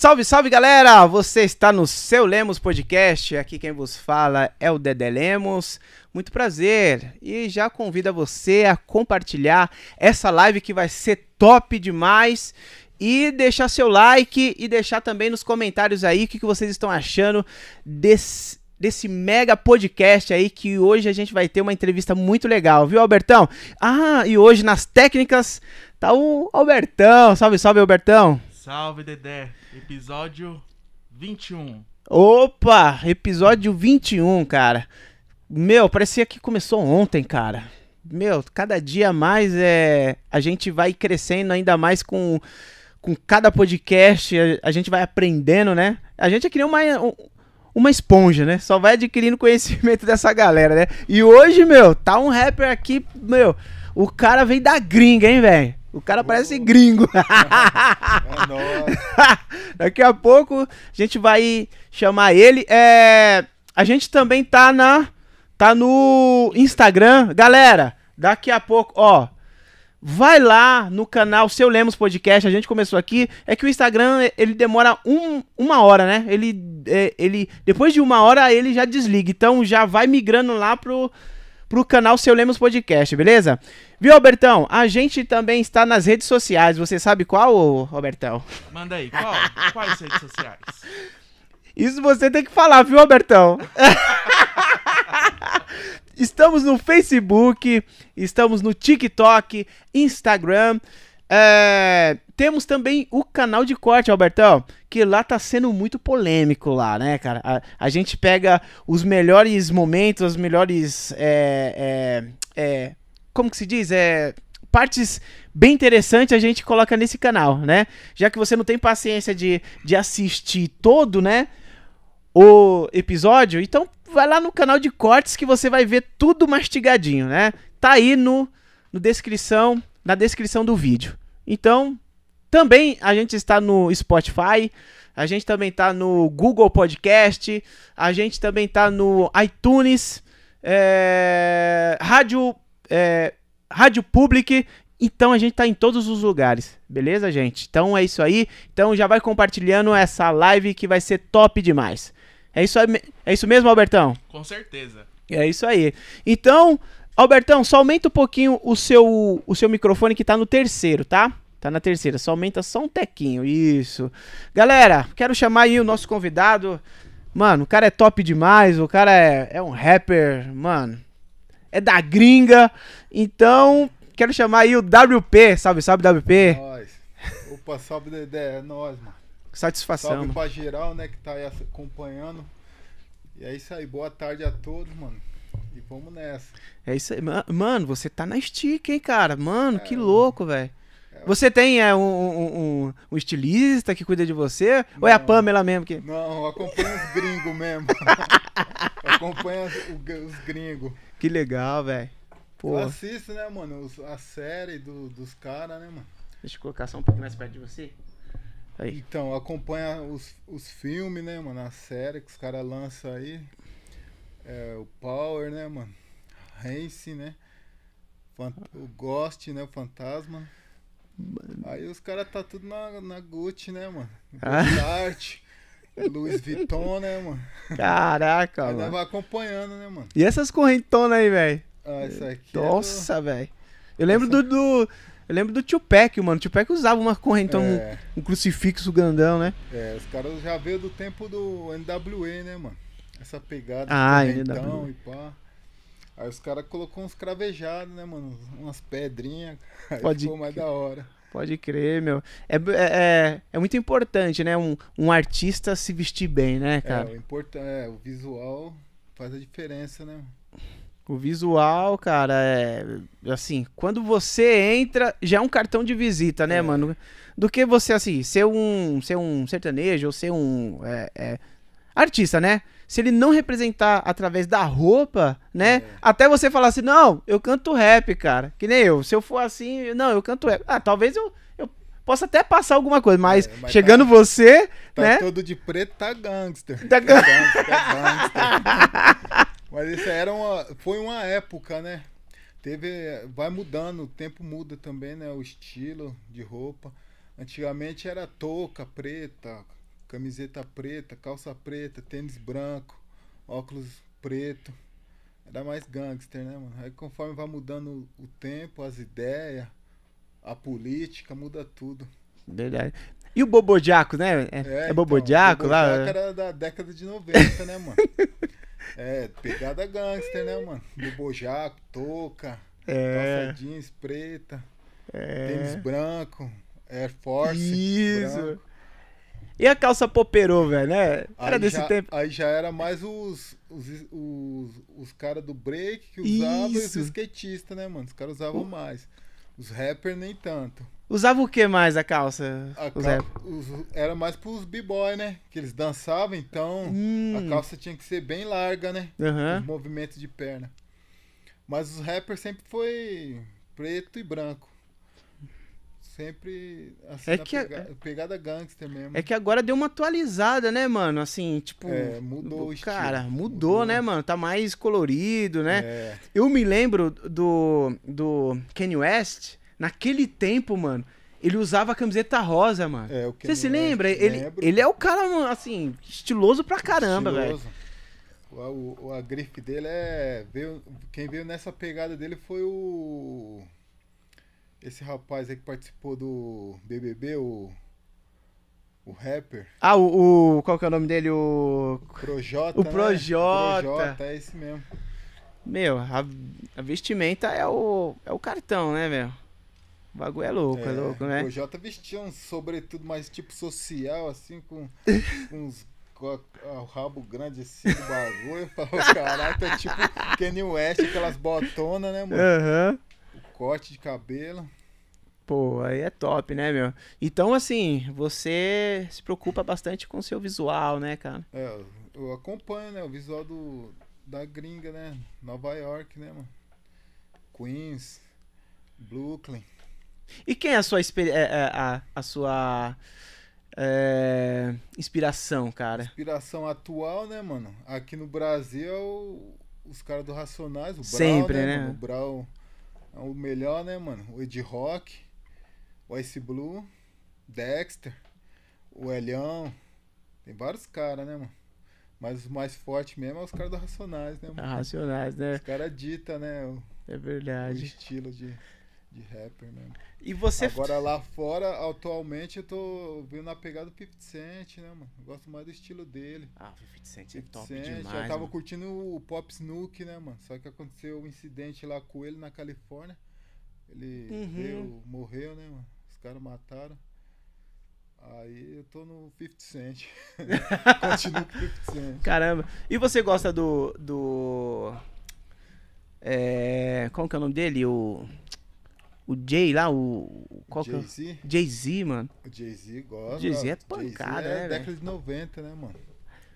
Salve, salve galera! Você está no seu Lemos Podcast. Aqui quem vos fala é o Dedé Lemos. Muito prazer e já convido você a compartilhar essa live que vai ser top demais. E deixar seu like e deixar também nos comentários aí o que, que vocês estão achando desse, desse mega podcast aí que hoje a gente vai ter uma entrevista muito legal, viu, Albertão? Ah, e hoje nas técnicas tá o Albertão. Salve, salve, Albertão. Salve, Dedé. Episódio 21. Opa, episódio 21, cara. Meu, parecia que começou ontem, cara. Meu, cada dia mais é a gente vai crescendo ainda mais com com cada podcast, a, a gente vai aprendendo, né? A gente é que nem uma uma esponja, né? Só vai adquirindo conhecimento dessa galera, né? E hoje, meu, tá um rapper aqui, meu, o cara veio da gringa, hein, velho? O cara parece gringo. é nóis. Daqui a pouco a gente vai chamar ele. É, a gente também tá na tá no Instagram, galera. Daqui a pouco, ó, vai lá no canal Seu Lemos Podcast. A gente começou aqui. É que o Instagram ele demora um, uma hora, né? Ele, é, ele depois de uma hora ele já desliga. Então já vai migrando lá pro pro canal Seu Lemos Podcast, beleza? Viu, Albertão? A gente também está nas redes sociais. Você sabe qual, Albertão? Manda aí, qual? Quais redes sociais? Isso você tem que falar, viu, Albertão? estamos no Facebook, estamos no TikTok, Instagram. É, temos também o canal de corte, Albertão, que lá tá sendo muito polêmico lá, né, cara? A, a gente pega os melhores momentos, as melhores. É, é, é, como que se diz? É, partes bem interessantes a gente coloca nesse canal, né? Já que você não tem paciência de, de assistir todo, né? O episódio, então vai lá no canal de cortes que você vai ver tudo mastigadinho, né? Tá aí no, no descrição, na descrição do vídeo. Então, também a gente está no Spotify, a gente também está no Google Podcast, a gente também está no iTunes, é, Rádio, é, Rádio Public. Então a gente está em todos os lugares, beleza, gente? Então é isso aí. Então já vai compartilhando essa live que vai ser top demais. É isso, é isso mesmo, Albertão? Com certeza. É isso aí. Então, Albertão, só aumenta um pouquinho o seu, o seu microfone que tá no terceiro, tá? Tá na terceira, só aumenta só um tequinho, isso. Galera, quero chamar aí o nosso convidado. Mano, o cara é top demais, o cara é, é um rapper, mano. É da gringa. Então, quero chamar aí o WP. Salve, salve, WP. Nós. Opa, salve, Dedé. É nóis, mano. Satisfação. Salve pra geral, né, que tá aí acompanhando. E é isso aí, boa tarde a todos, mano. E vamos nessa. É isso aí. Mano, você tá na stick, hein, cara? Mano, é, que louco, velho. É, você tem é, um, um, um, estilista que cuida de você? Não, ou é a Pamela mesmo que. Não, acompanha os gringos mesmo. acompanha os, os gringos. Que legal, velho. Eu assisto, né, mano, a série do, dos caras, né, mano? Deixa eu colocar só um pouquinho mais perto de você. Aí. Então, acompanha os, os filmes, né, mano? A série que os caras lançam aí. É, o Power, né, mano? Rance, né? Fant o Ghost, né? O Fantasma. Aí os caras tá tudo na, na Gucci, né, mano? Ah. Art, Louis Vuitton, né, mano? Caraca, aí mano. vai acompanhando, né, mano? E essas correntonas aí, velho? Ah, essa aqui. Nossa, é do... velho. Eu lembro essa... do, do, Eu lembro do Tupac, mano. O Tupac usava uma correntona, é... um, um, crucifixo grandão, né? É, os caras já veio do tempo do NWA, né, mano? Essa pegada ah, NWA. e pá. Aí os caras colocou uns cravejados, né, mano? Umas pedrinhas. Aí Pode ficou mais da hora. Pode crer, meu. É, é, é, é muito importante, né? Um, um artista se vestir bem, né, cara? É, o, é, o visual faz a diferença, né? O visual, cara, é. Assim, quando você entra, já é um cartão de visita, né, é. mano? Do que você, assim, ser um, ser um sertanejo ou ser um. É, é, artista, né? Se ele não representar através da roupa, né? É. Até você falar assim, não, eu canto rap, cara. Que nem eu. Se eu for assim, não, eu canto rap. Ah, talvez eu, eu possa até passar alguma coisa, mas, é, mas chegando tá, você, tá né? todo de preto, tá gangster. Tá, tá gangster, tá gangster. mas isso era uma, foi uma época, né? Teve, vai mudando, o tempo muda também, né? O estilo de roupa. Antigamente era touca preta, camiseta preta, calça preta, tênis branco, óculos preto. Era mais gangster, né, mano? Aí conforme vai mudando o tempo, as ideias, a política, muda tudo. Verdade. E o Bobojaco, né? É, é, então, Bobojaco lá? Bobojaco era da década de 90, né, mano? É, pegada gangster, né, mano? Bobojaco, touca, É. calça jeans preta, É. tênis branco, Air Force. Isso. branco. E a calça poperô, velho, né? Era Aí desse já, tempo. Aí já era mais os, os, os, os caras do break que usavam e os Isso. skatistas, né, mano? Os caras usavam mais. Os rappers nem tanto. Usava o que mais a calça? A os cal- os- era mais pros b-boy, né? Que eles dançavam, então Hum. a calça tinha que ser bem larga, né? Aham. Os movimentos de perna. Mas os rappers sempre foi preto e branco. Sempre assim, É que a- pega- pegada gangster mesmo. É que agora deu uma atualizada, né, mano? Assim, tipo. É, mudou o estilo. Cara, mudou, Mudou. né, mano? Tá mais colorido, né? É, Eu me lembro do, do Kanye West, naquele tempo, mano, ele usava a camiseta rosa, mano. é, o que Você se não é- lembra? Ele, lembro. ele é o cara, mano, assim, estiloso pra caramba, velho. O- a grife dele é. Veio, quem veio nessa pegada dele foi o. Esse rapaz aí que participou do BBB, o. O rapper. Ah, o, o- Qual que é o nome dele? O. Projota. O né? Projota. Projota, é esse mesmo. Meu, a, a vestimenta é o, é o cartão, né, meu? O bagulho é louco, é, louco, O né? Projota vestia um sobretudo mais tipo social, assim, com, com uns. Com o rabo grande assim do bagulho. Eu falo, caralho, tá tipo Kanye West, aquelas botonas, né, mano? Aham. O corte de cabelo. Pô, aí é top, né, meu? Então, assim, você se preocupa bastante com o seu visual, né, cara? É, eu- acompanho, né? O visual do, da gringa, né? Nova York, né, mano? Queens, Brooklyn. E quem é a sua, é, é, a, a sua é, inspiração, cara? Inspiração atual, né, mano? Aqui no Brasil é os caras do Racionais, o Brau, Sempre, né? Mano? O Brau o melhor, né, mano? O Ed Rock, o Ice Blue, Dexter, o Elhão. Tem vários caras, né, mano? Mas os mais fortes mesmo é os caras do Racionais, né, mano? Racionais, né? Os caras ditam, né? O, É o verdade. estilo de, de rapper mesmo. E você. Agora lá fora, atualmente, eu tô vindo na pegada do 50 Cent, né, mano? Eu gosto mais do estilo dele. Ah, o 50 Cent é 50 top Cent, demais. já tava mano. curtindo o Pop Snook, né, mano? Só que aconteceu um incidente lá com ele na Califórnia. Ele Uhum. veio, morreu, né, mano? Os caras mataram. Aí eu tô no 50 Cent. Continuo com o 50 Cent. Caramba. E você gosta do. do. É. Qual que é o nome dele? O. O Jay lá, o. Qual que é? o- Jay-Z, Jay-Z, mano. o Jay-Z gosta. Jay-Z é pancada, é né, década de 90, né, mano?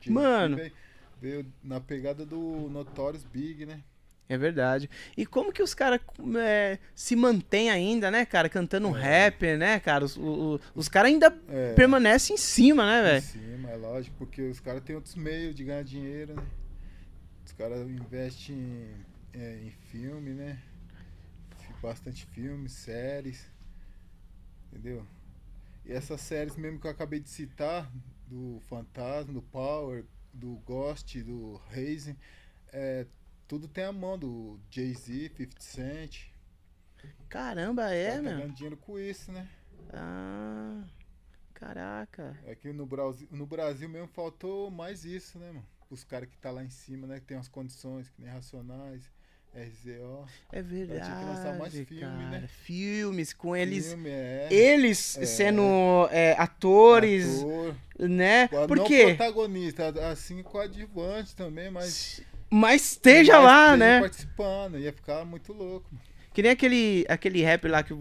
Mano. Veio, veio na pegada do Notorious Big, né? É verdade. E como que os caras se mantêm ainda, né, cara? Cantando um É. rap, né, cara? Os, os caras ainda É. permanecem em cima, né, Em velho? cima, é lógico, porque os caras têm outros meios de ganhar dinheiro, né? Os caras investem em, é, em filme, né? Bastante filmes, séries. Entendeu? E essas séries mesmo que eu acabei de citar, do Fantasma, do Power, do Ghost, do Razen, é, tudo tem a mão do Jay-Z, 50 Cent. Caramba, é, tá meu? ganhando dinheiro com isso, né? Ah, caraca. É que no Brasil, no Brasil mesmo faltou mais isso, né, mano? Os caras que tá lá em cima, né? Que tem as condições, que nem Racionais, RZO. É verdade, tinha que lançar mais filme, cara. né? Filmes com eles... Filme, é. Eles É. sendo é, atores, ator, né? não Porque... protagonista, assim coadjuvante também, mas. Mas esteja mas lá, né? participando, ia ficar muito louco. mano. Que nem aquele, aquele rap lá que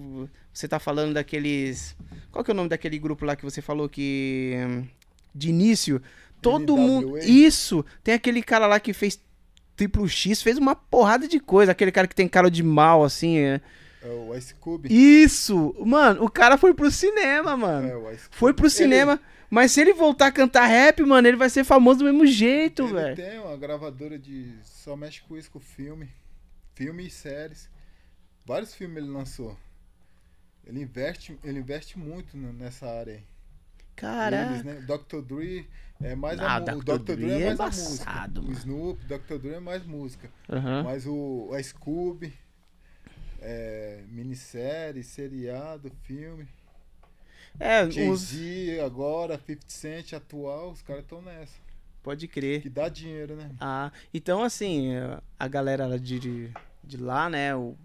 você tá falando daqueles. Qual que é o nome daquele grupo lá que você falou que. hum, De início. Todo NWA. mundo. Isso! Tem aquele cara lá que fez triplo X, fez uma porrada de coisa. Aquele cara que tem cara de mal, assim. é. É o Ice Cube. Isso! Mano, o cara foi pro cinema, mano. É, o Ice Cube. Foi pro cinema. Mas se ele voltar a cantar rap, mano, ele vai ser famoso do mesmo jeito, Ele, ele velho. tem uma gravadora de. Só mexe com isso, com filme. Filme e séries. Vários filmes ele lançou. Ele investe, ele investe muito nessa área aí. Cara. Eles, né? Dr. Dre é mais Ah, a Dr. o Dr. Dre é é mais a música. mano. O Snoop, Dr. Dre é mais música. Aham. Mas o a Scooby, é, minissérie, seriado, filme. É, Jay-Z agora, 50 Cent atual, os caras estão nessa. pode crer. Que dá dinheiro, né? Ah, então assim, a galera de, de, lá, né? O,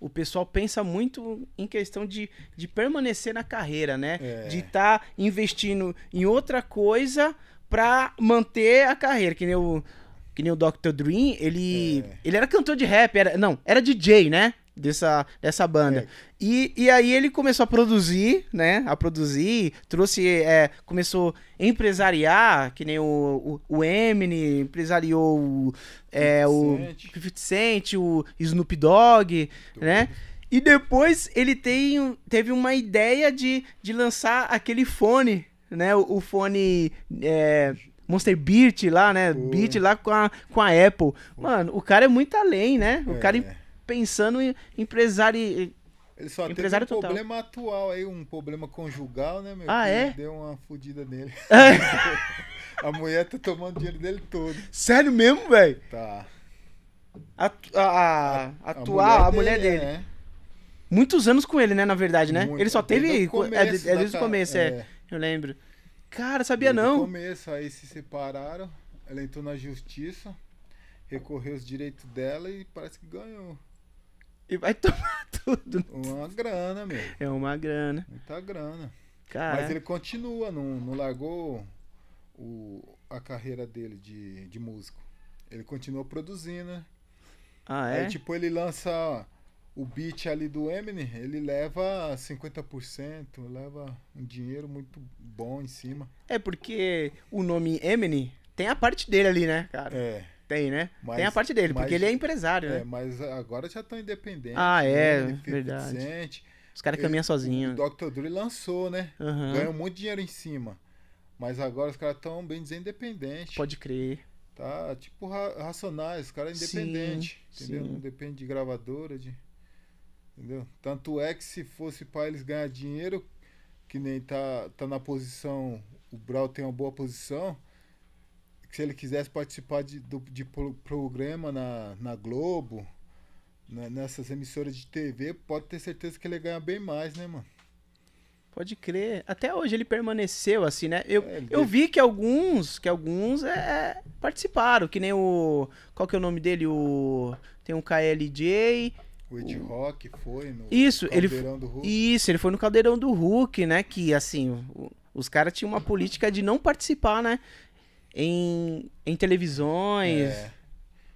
o pessoal pensa muito em questão de, de permanecer na carreira, né? É. De estar investindo em outra coisa pra manter a carreira. Que nem o, que nem o Dr. Dream, ele, É. ele era cantor de rap, era, não, era DJ, né? Dessa, dessa banda. É. E, e aí ele começou a produzir, né? A produzir, trouxe. é, começou a empresariar, que nem o, o, o Eminem, empresariou o, é, 50 o Cent. 50 Cent, o Snoop Dogg, né? E depois ele tem, teve uma ideia de, de lançar aquele fone, né? O, o fone é, Monster Beat lá, né? Foi. Beat lá com a, com a Apple. Mano, o cara é muito além, né? O cara É. pensando em empresário. Ele só Empresário teve um total. problema atual aí, um problema conjugal, né, meu? Ah, é? Deu uma fudida nele. a mulher tá tomando dinheiro dele todo. Sério mesmo, velho? Tá. A, a, a, atual, a mulher dele. né? Muitos anos com ele, né? Na verdade, né? Muito. ele só teve. É, de- começo é da desde o começo, é. é. Eu lembro. Cara, sabia Desde não. começo, aí se separaram, ela entrou na justiça, recorreu os direitos dela e parece que ganhou. E vai tomar tudo. Uma grana, meu. É uma grana. Muita grana. Cara. Mas ele continua, não, não largou o, a carreira dele de, de músico. Ele continua produzindo, né? Ah, é? Aí, tipo, ele lança o beat ali do Eminem, ele leva 50%, leva um dinheiro muito bom em cima. É porque o nome Eminem tem a parte dele ali, né, cara? É, Tem, né? Mas- tem a parte dele, porque mas- ele é empresário, é né? mas agora já estão independentes. Ah, é, Eminem, 50 verdade. Cent. Os caras caminham sozinhos. O Dr. Dre lançou, né? Aham. Ganhou muito dinheiro em cima. Mas agora os caras estão bem dizer independentes. Pode crer. Tá tipo ra- racionais, os caras Sim, independentes. entendeu? sim. Não depende de gravadora, de. Entendeu? Tanto é que se fosse para eles ganhar dinheiro, que nem tá, tá na posição. O Brau tem uma boa posição. Que se ele quisesse participar de, do, de pro- programa na, na Globo, né, nessas emissoras de TV, pode ter certeza que ele ia ganhar bem mais, né, mano? Pode crer. Até hoje ele permaneceu assim, né? Eu, É, eu vi que alguns, que alguns é, participaram, que nem o. Qual que é o nome dele? O. Tem um KLJ. O Ed Rock foi no Isso, ele Caldeirão do Hulk. Isso, ele foi no caldeirão do Hulk, né? Que assim, o- os caras tinham uma política de não participar, né? Em, em televisões, É,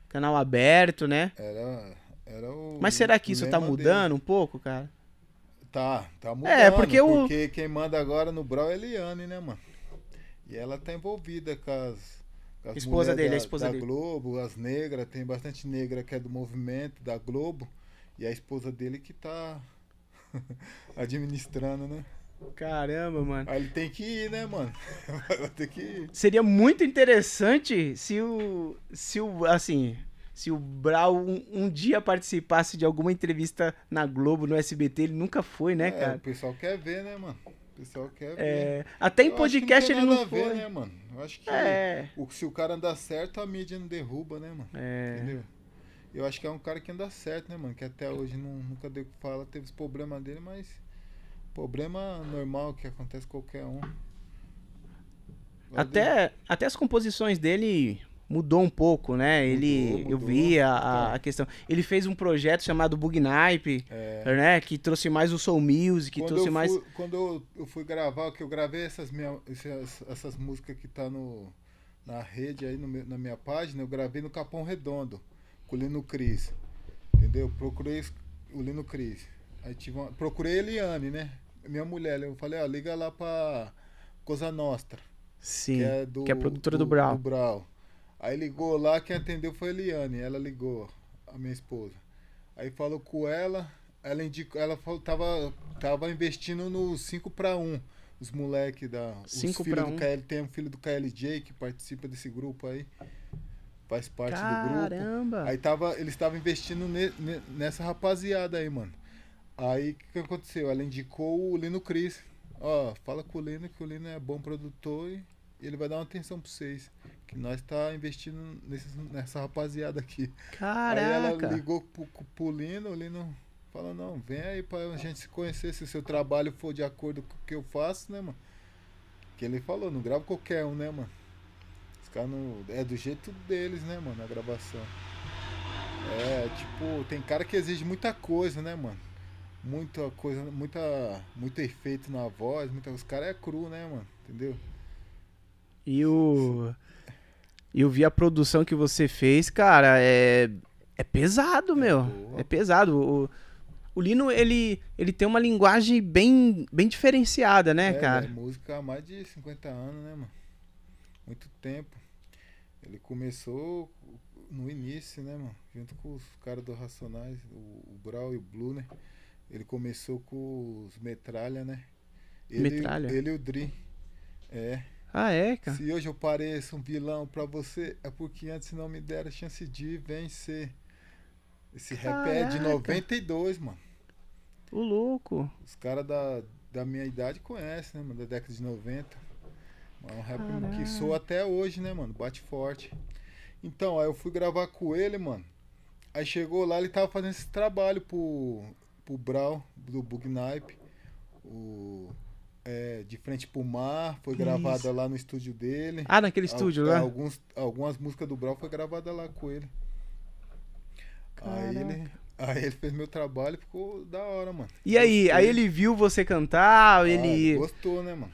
canal aberto, né? era, era o. Mas será que o isso tá mudando um pouco, cara? Tá, tá mudando. É, porque o- Porque quem manda agora no Brau é a Eliane, né, mano? E ela tá envolvida com as. Com as Esposa dele, a da, esposa da dele. Globo, as negras, tem bastante negra que é do movimento da Globo. E a esposa dele que tá administrando, né? Caramba, mano. Aí ele tem que ir, né, mano? Vai ter que ir. Seria muito interessante se o. Se o. Assim. Se o Brau um, um dia participasse de alguma entrevista na Globo, no SBT, ele nunca foi, né, É, cara? o pessoal quer ver, né, mano? O pessoal quer ver. É, até em Eu podcast tem ele não a ver, foi. né, mano? Eu acho que É, o, se o cara andar certo, a mídia não derruba, né, mano? é. Entendeu? Eu acho que é um cara que anda certo, né, mano? Que até hoje não, nunca deu fala, teve os problemas dele, mas. Problema normal que acontece com qualquer um. Até, até as composições dele mudou um pouco, né? Ele, Mudou, eu vi a, a- a questão. Ele fez um projeto chamado Bug Nipe, É. né? Que trouxe mais o soul music, que Quando, trouxe eu mais. fui, quando eu, eu fui gravar, que eu gravei essas, essas, essas músicas que tá no, na rede aí, no na minha página, eu gravei no Capão Redondo, com o Lino Cris. Entendeu? Procurei o Lino Cris. Aí tive uma, procurei a Eliane, né? Minha mulher. Eu falei, ó, liga lá pra Cosa Nostra. Sim. que é, do, que é a produtora do Brau. Brau. Aí ligou lá, quem atendeu foi a Eliane. Ela ligou, a minha esposa. Aí falou com ela, ela indicou, ela falou, tava, tava investindo no 5 para 1. Os moleques da. Os Cinco filhos pra do um. KL, tem um filho do KLJ que participa desse grupo aí. Faz parte do grupo. Caramba! Aí tava, eles estavam investindo ne- ne- nessa rapaziada aí, mano. Aí o que, que aconteceu? Ela indicou o Lino Cris ó, fala com o Lino que o Lino é bom produtor e ele vai dar uma atenção pra vocês. Que nós tá investindo nesses, nessa rapaziada aqui. Aí ela Caraca. ligou pro, pro Lino, o Lino falou, não, vem aí pra gente se conhecer, se o seu trabalho for de acordo com o que eu faço, né, mano? Que ele falou, não grava qualquer um, né, mano? Os caras não. É do jeito deles, né, mano, a gravação. É, tipo, tem cara que exige muita coisa, né, mano? Muita coisa, muita. Muito efeito na voz, muita, os caras é cru, né, mano? Entendeu? E o. E eu vi a produção que você fez, cara, é. É pesado, meu. boa. É pesado. O, o Lino, ele, ele tem uma linguagem bem, bem diferenciada, né, é, cara? velho, música há mais de 50 anos, né, mano? Muito tempo. Ele começou no início, né, mano? Junto com os caras do Racionais, o, o Brau e o Blue, né? Ele começou com os Metralha, né? Ele, Metralha? Ele e o Dri. É. Ah, é, cara. Se hoje eu pareço um vilão pra você, é porque antes não me deram chance de vencer. Esse rap é de Caraca. 92, mano. O louco. Os caras da, da minha idade conhecem, né, mano? Da década de 90. É um rap Caraca. que soa até hoje, né, mano? Bate forte. Então, aí eu fui gravar com ele, mano. Aí chegou lá, ele tava fazendo esse trabalho pro, pro Brau, do Bugnipe. O, é, de frente pro mar, foi Que gravada isso. lá no estúdio dele. Ah, naquele estúdio Al- lá? Alguns, algumas músicas do Brau foi gravada lá com ele. Aí ele, aí ele fez meu trabalho e ficou da hora, mano. E aí? Gostei. Aí ele viu você cantar, Ah, ele. gostou, né, mano?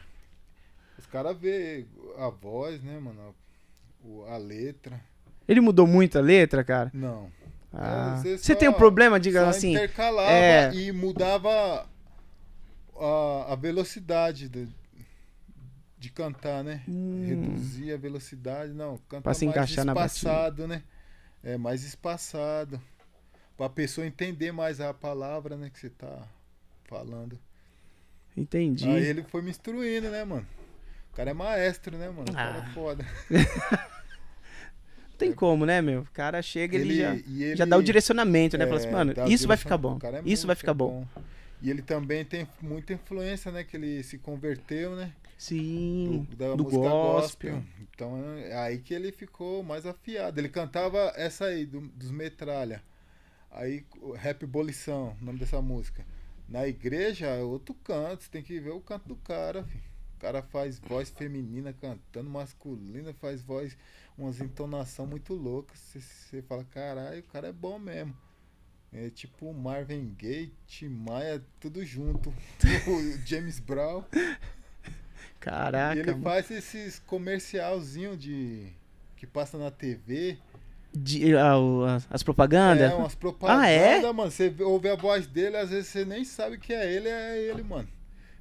Os caras vê a voz, né, mano? A, o- a letra. Ele mudou muito a letra, cara? Não. Ah. É, você Você tem um problema, diga assim. intercalava é- e mudava a, a velocidade de, de cantar, né? Hum. Reduzia a velocidade, não. Canta Pra se mais encaixar na batida. espaçado, né? É, mais espaçado. Pra pessoa entender mais a palavra, né, que você tá falando. Entendi. Aí ele foi me instruindo, né, mano? O cara é maestro, né, mano? O cara Ah. é foda. Não tem como, né, meu? O cara chega, ele, já, e ele- já dá o direcionamento, né? Fala assim, é, mano, isso vai ficar bom. É Isso vai ficar bom. E ele também tem muita influência, né? Que ele se converteu, né? Sim. do, da do música gospel. gospel. Então é aí que ele ficou mais afiado. Ele cantava essa aí, do- dos Metralha. Aí, Rap Bolição, o nome dessa música. Na igreja é outro canto, você tem que ver o canto do cara, filho. O cara faz voz feminina cantando, masculina, faz voz, umas entonação muito loucas. Você, fala, caralho, o cara é bom mesmo. É tipo Marvin Gaye, Tim Maia, tudo junto. o James Brown. Caraca. E ele faz esses comercialzinho de que passa na TV. De- ah, o- as, as propagandas? É, umas propagandas, Ah, é? mano. Você ouve a voz dele, às vezes você nem sabe que é ele, é ele, mano.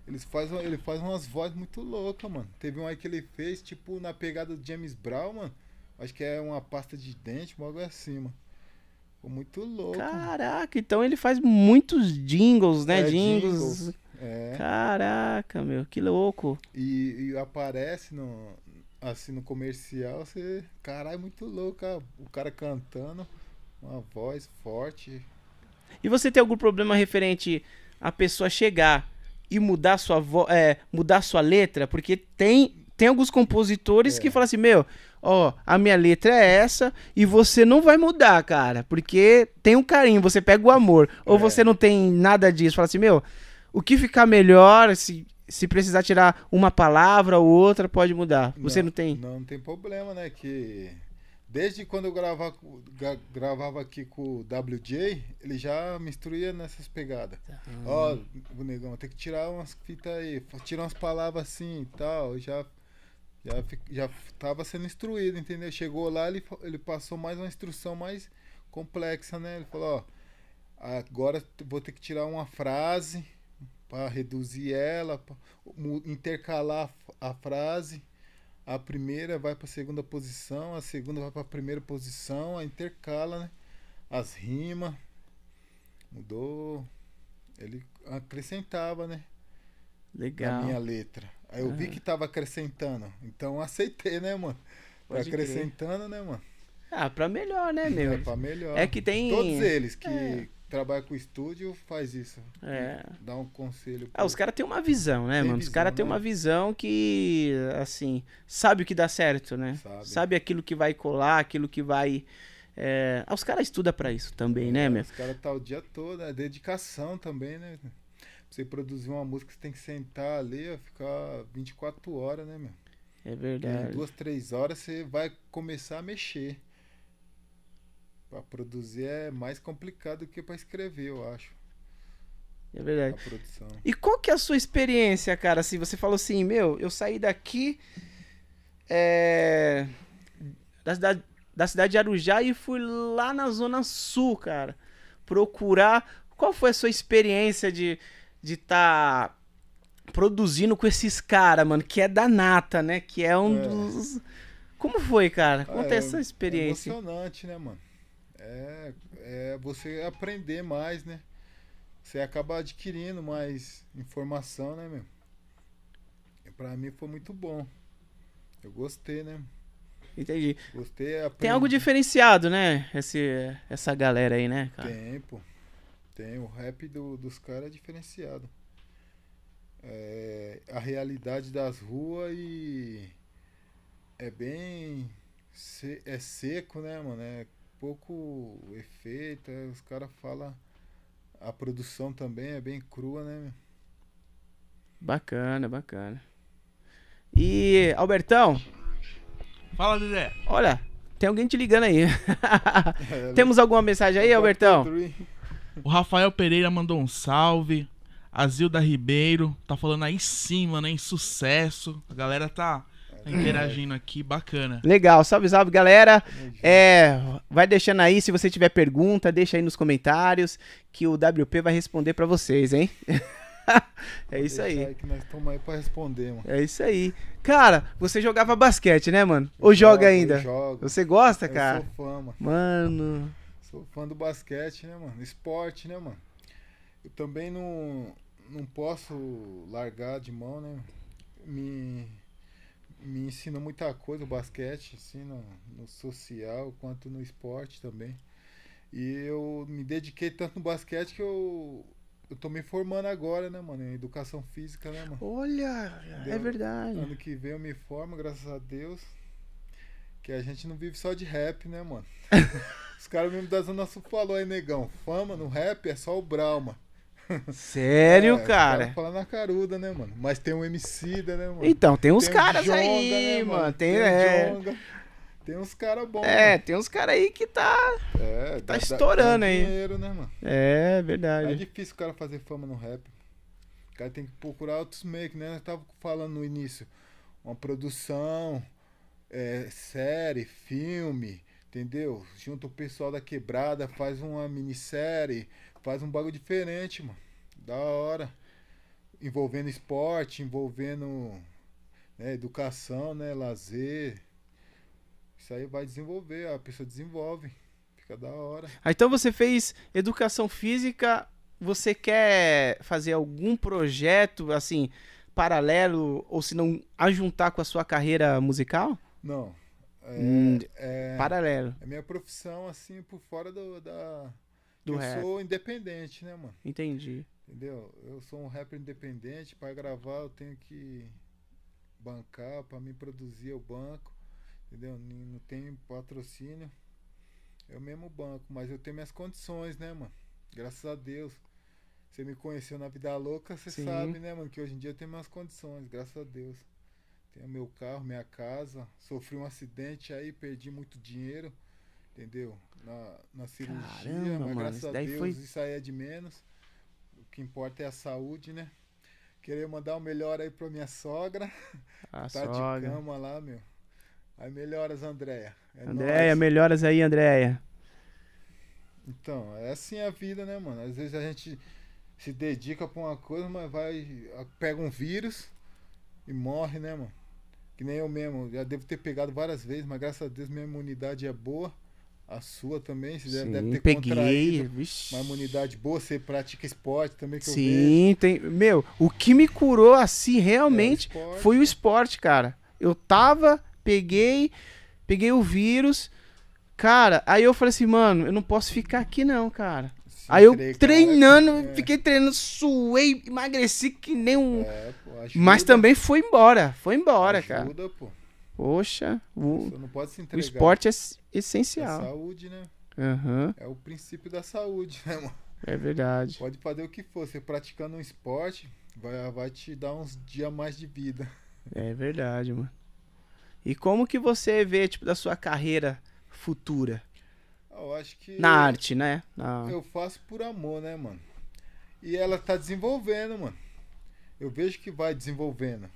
Eles faz, ele faz umas vozes muito loucas, mano. Teve um aí que ele fez, tipo, na pegada do James Brown, mano. Acho que é uma pasta de dente, algo assim, mano. Ficou muito louco. mano. Caraca, então ele faz muitos jingles, né? É, jingles. jingles. É. Caraca, meu, que louco. E, e aparece no, assim no comercial, você. Caralho, muito louco, o cara cantando, uma voz forte. E você tem algum problema referente a pessoa chegar e mudar sua vo é, mudar sua letra? Porque tem, tem alguns compositores É. que falam assim, meu, ó, a minha letra é essa e você não vai mudar, cara, porque tem um carinho, você pega o amor. Ou É. você não tem nada disso, fala assim, meu, o que ficar melhor, se, se precisar tirar uma palavra ou outra, pode mudar. Você não, tem? Não, não tem problema, né? Que desde quando eu gravava, gravava aqui com o WJ, ele já me instruía nessas pegadas. Ó, o negão, tem que tirar umas fitas aí, tirar umas palavras assim e tal. Já, já, já tava sendo instruído, entendeu? Chegou lá, ele, ele passou mais uma instrução mais complexa, né? Ele falou, ó, agora vou ter que tirar uma frase para reduzir ela, pra intercalar a frase. A primeira vai para a segunda posição, a segunda vai para a primeira posição, a intercala, né? As rimas. Mudou. Ele acrescentava, né? Na Legal. minha letra. Aí eu vi que tava acrescentando. Então eu aceitei, né, mano? Tá Pode crer. acrescentando, né, mano? Ah, pra melhor, né, É meu? pra melhor. É que tem. Todos eles que É. trabalha com estúdio faz isso. É. Dá um conselho. Ah, os caras têm uma visão, né, Tem mano? Os visão, caras têm né? uma visão que, assim, sabe o que dá certo, né? Sabe. Sabe aquilo que vai colar, aquilo que vai. é, Ah, os caras estudam pra isso também, né, meu? Os caras tá o dia todo, é dedicação também, né? Pra você produzir uma música, você tem que sentar ali, ficar 24 horas, né, meu? É Em verdade. duas, três horas você vai começar a mexer. Pra produzir é mais complicado do que pra escrever, eu acho. É verdade. E qual que é a sua experiência, cara? Assim, você falou assim, meu, eu saí daqui é, da, cidade, da cidade de Arujá e fui lá na Zona Sul, cara, procurar. Qual foi a sua experiência de de tá produzindo com esses caras, mano, que é da nata, né? Que é um É. dos. Como foi, cara? Conta É, essa É experiência. emocionante, né, mano? É, é você aprender mais, né? Você acaba adquirindo mais informação, né, meu? E pra mim foi muito bom. Eu gostei, né? Entendi. Gostei. Tem aprendi. algo diferenciado, né? Esse, essa galera aí, né, cara? Tem, pô. Tem. O rap do- dos caras é diferenciado. É, a realidade das ruas e. É bem. se- é seco, né, mano? É pouco efeito. os caras falam. A produção também é bem crua, né? Bacana, bacana. E, Albertão, Fala, Dedé. olha, tem alguém te ligando aí. É, Temos alguma mensagem aí, Albertão? O Rafael Pereira mandou um salve. A Zilda Ribeiro tá falando aí sim, mano, em sucesso. A galera tá interagindo aqui, bacana. Legal, salve, salve, galera. É, vai deixando aí, se você tiver pergunta, deixa aí nos comentários que o WP vai responder pra vocês, hein? é isso aí. que nós estamos aí pra responder, mano. É isso aí. Cara, você jogava basquete, né, mano? Ou joga Jogo, ainda? eu Jogo. Você gosta, Eu cara? sou fã, mano. Mano, Sou fã do basquete, né, mano? Esporte, né, mano? Eu também não, não posso largar de mão, né? Me, me ensina muita coisa o basquete, assim, no, no social quanto no esporte também. E eu me dediquei tanto no basquete que eu, eu tô me formando agora, né, mano? Em educação física, né, mano? olha, é verdade. Ano que vem eu me formo, graças a Deus. Que a gente não vive só de rap, né, mano? Os caras mesmo da Zona Sul falou aí, negão. Fama no rap é só o Brauma. Sério, É, os cara? Falando na caruda, né, mano? Mas tem um MC, né, mano? Então, tem uns Tem caras Djonga, aí, né, mano. Tem, o é. Tem uns caras bons. é, tem uns caras aí que tá. mano. É, tá dá- estourando dá aí. dinheiro, né, mano? É É verdade. difícil o cara fazer fama no rap. O cara tem que procurar outros meios, que né? Eu tava falando no início. Uma produção, é, série, filme, entendeu? Junta o pessoal da quebrada, faz uma minissérie, faz um bagulho diferente, mano. Da hora. Envolvendo esporte, envolvendo né, educação, né? Lazer. Isso aí vai desenvolver, a pessoa desenvolve. Fica da hora. Ah, então você fez educação física. Você quer fazer algum projeto, assim, paralelo, ou se não, ajuntar com a sua carreira musical? Não. É, Hum, é, Paralelo, é minha profissão, assim, por fora do, da. Do eu rap. sou independente, né, mano? Entendi. Entendeu? Eu sou um rapper independente. Pra gravar, eu tenho que bancar. Pra me produzir, eu banco. Entendeu? Não tenho patrocínio. Eu mesmo banco. Mas eu tenho minhas condições, né, mano? Graças a Deus. Você me conheceu na vida louca, você Sim. sabe, né, mano? Que hoje em dia eu tenho minhas condições, graças a Deus. Tenho meu carro, minha casa. Sofri um acidente aí, perdi muito dinheiro. Entendeu? Na, na cirurgia, Caramba, mas mano, graças a Deus foi- isso aí é de menos. O que importa é a saúde, né? Queria mandar um melhor aí pra minha sogra. A tá sogra. de cama lá, meu. Aí melhoras, Andréia. É Andréia, nóis. melhoras aí, Andréia. Então, é assim a vida, né, mano? Às vezes a gente se dedica pra uma coisa, mas vai. pega um vírus e morre, né, mano? Que nem eu mesmo. Já devo ter pegado várias vezes, mas graças a Deus minha imunidade é boa. A sua também. Você deve- deve Sim, ter peguei. Vixe. uma imunidade boa. Você pratica esporte também, que. Sim, tem. Meu, o que me curou assim realmente É, o foi o esporte, cara. Eu tava, peguei, peguei o vírus. Cara, aí eu falei assim, mano, eu não posso ficar aqui não, cara. se Aí eu entregar, treinando, é, fiquei treinando, suei, emagreci que nem um. É, pô, ajuda, Mas também foi embora, foi embora, cara. ajuda, pô. Poxa, o, o esporte é s- é essencial. saúde, né? Aham, É o princípio da saúde, né, mano? é verdade. Pode fazer o que for. Você praticando um esporte, vai, vai te dar uns dias mais de vida. É verdade, mano. E como que você vê, tipo, da sua carreira futura? Eu acho que. Na arte, né? Na... Eu faço por amor, né, mano? E ela tá desenvolvendo, mano. Eu vejo que vai desenvolvendo.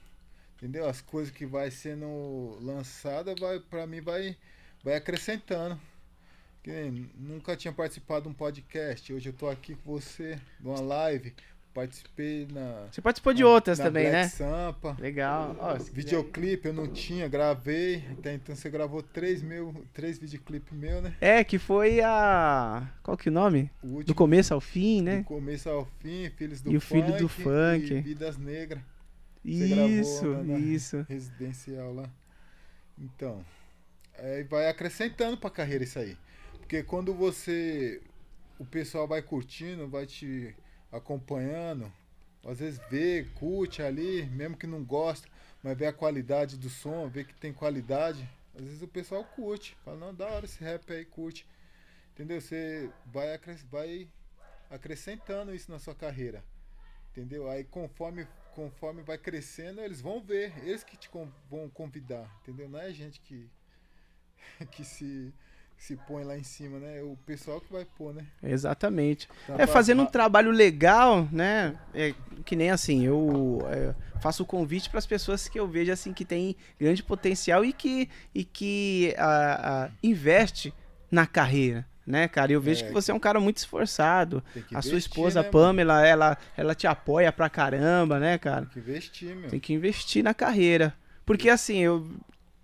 Entendeu? As coisas que vai sendo lançada, vai para mim vai vai acrescentando. Que nem nunca tinha participado de um podcast. Hoje eu tô aqui com você numa live. Participei na Você participou de outras na também, Black né? Sampa. Legal. Videoclipe eu não tinha, gravei. Até então você gravou três, meu, três videoclipes meu, né? É, que foi a. Qual que é o nome? O último Do começo ao fim, do né? começo ao fim, Filhos do E o Funk. Filho do Funk. E Vidas Negras. Gravou Isso, isso. Residencial lá. Então, aí vai acrescentando pra carreira isso aí. Porque quando você. O pessoal vai curtindo, vai te acompanhando, às vezes vê, curte ali, mesmo que não gosta, mas vê a qualidade do som, vê que tem qualidade. Às vezes o pessoal curte. Fala, não, da hora esse rap aí, curte. Entendeu? Você vai, acres- vai acrescentando isso na sua carreira. Entendeu? Aí conforme, conforme vai crescendo, eles vão ver, eles que te vão convidar, entendeu? Não é a gente que, que se, se põe lá em cima, né? É o pessoal que vai pôr, né? Exatamente. Tá É, pra- fazendo um trabalho legal, né? É, que nem assim, eu é, faço o convite para as pessoas que eu vejo assim que tem grande potencial e que, e que ah, ah, investe na carreira, né, cara? Eu vejo É, que você é um cara muito esforçado. A sua investir, esposa né, mano? Pamela, ela, ela te apoia pra caramba, né, cara? Tem que investir, meu. Tem que investir na carreira. Porque assim, eu,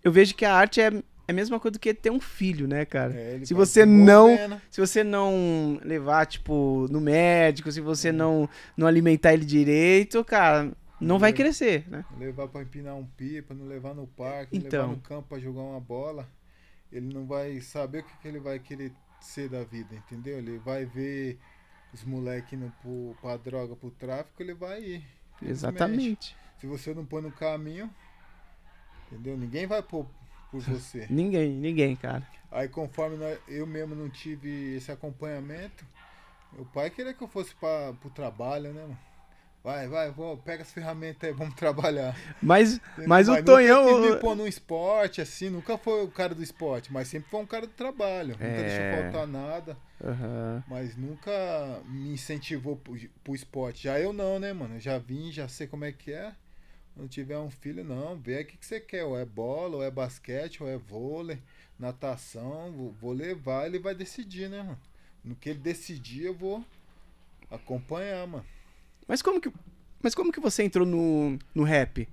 eu vejo que a arte é, é a mesma coisa do que ter um filho, né, cara? É, Se você não- desenvolvendo. Se você não levar, tipo, no médico, se você não, não alimentar ele direito, cara, não vai É. crescer, né? levar pra empinar um pipa, não levar no parque, não Então. levar no campo pra jogar uma bola, ele não vai saber o que, que ele vai querer ser da vida, entendeu? Ele vai ver os moleques indo pro, pra droga, pro tráfico, ele vai ir. Exatamente. Se você não põe no caminho, entendeu? Ninguém vai pôr por você. Ninguém, ninguém, cara. Aí conforme eu mesmo não tive esse acompanhamento, meu pai queria que eu fosse para pro trabalho, né, mano? Vai, vai, vou, pega as ferramentas aí, vamos trabalhar. Mas, Entendeu? mas o nunca Tonhão. me pôr num esporte, assim, nunca foi o cara do esporte, mas sempre foi um cara do trabalho. Nunca É. deixou faltar nada, Aham. mas nunca me incentivou pro, pro esporte. Já eu não, né, mano? Eu já vim, já sei como é que é. Quando tiver um filho, não, vê o que, que você quer. Ou é bola, ou é basquete, ou é vôlei, natação. Vou, vou levar, ele vai decidir, né, mano? No que ele decidir, eu vou acompanhar, mano. Mas como que. Mas como que você entrou no, no rap?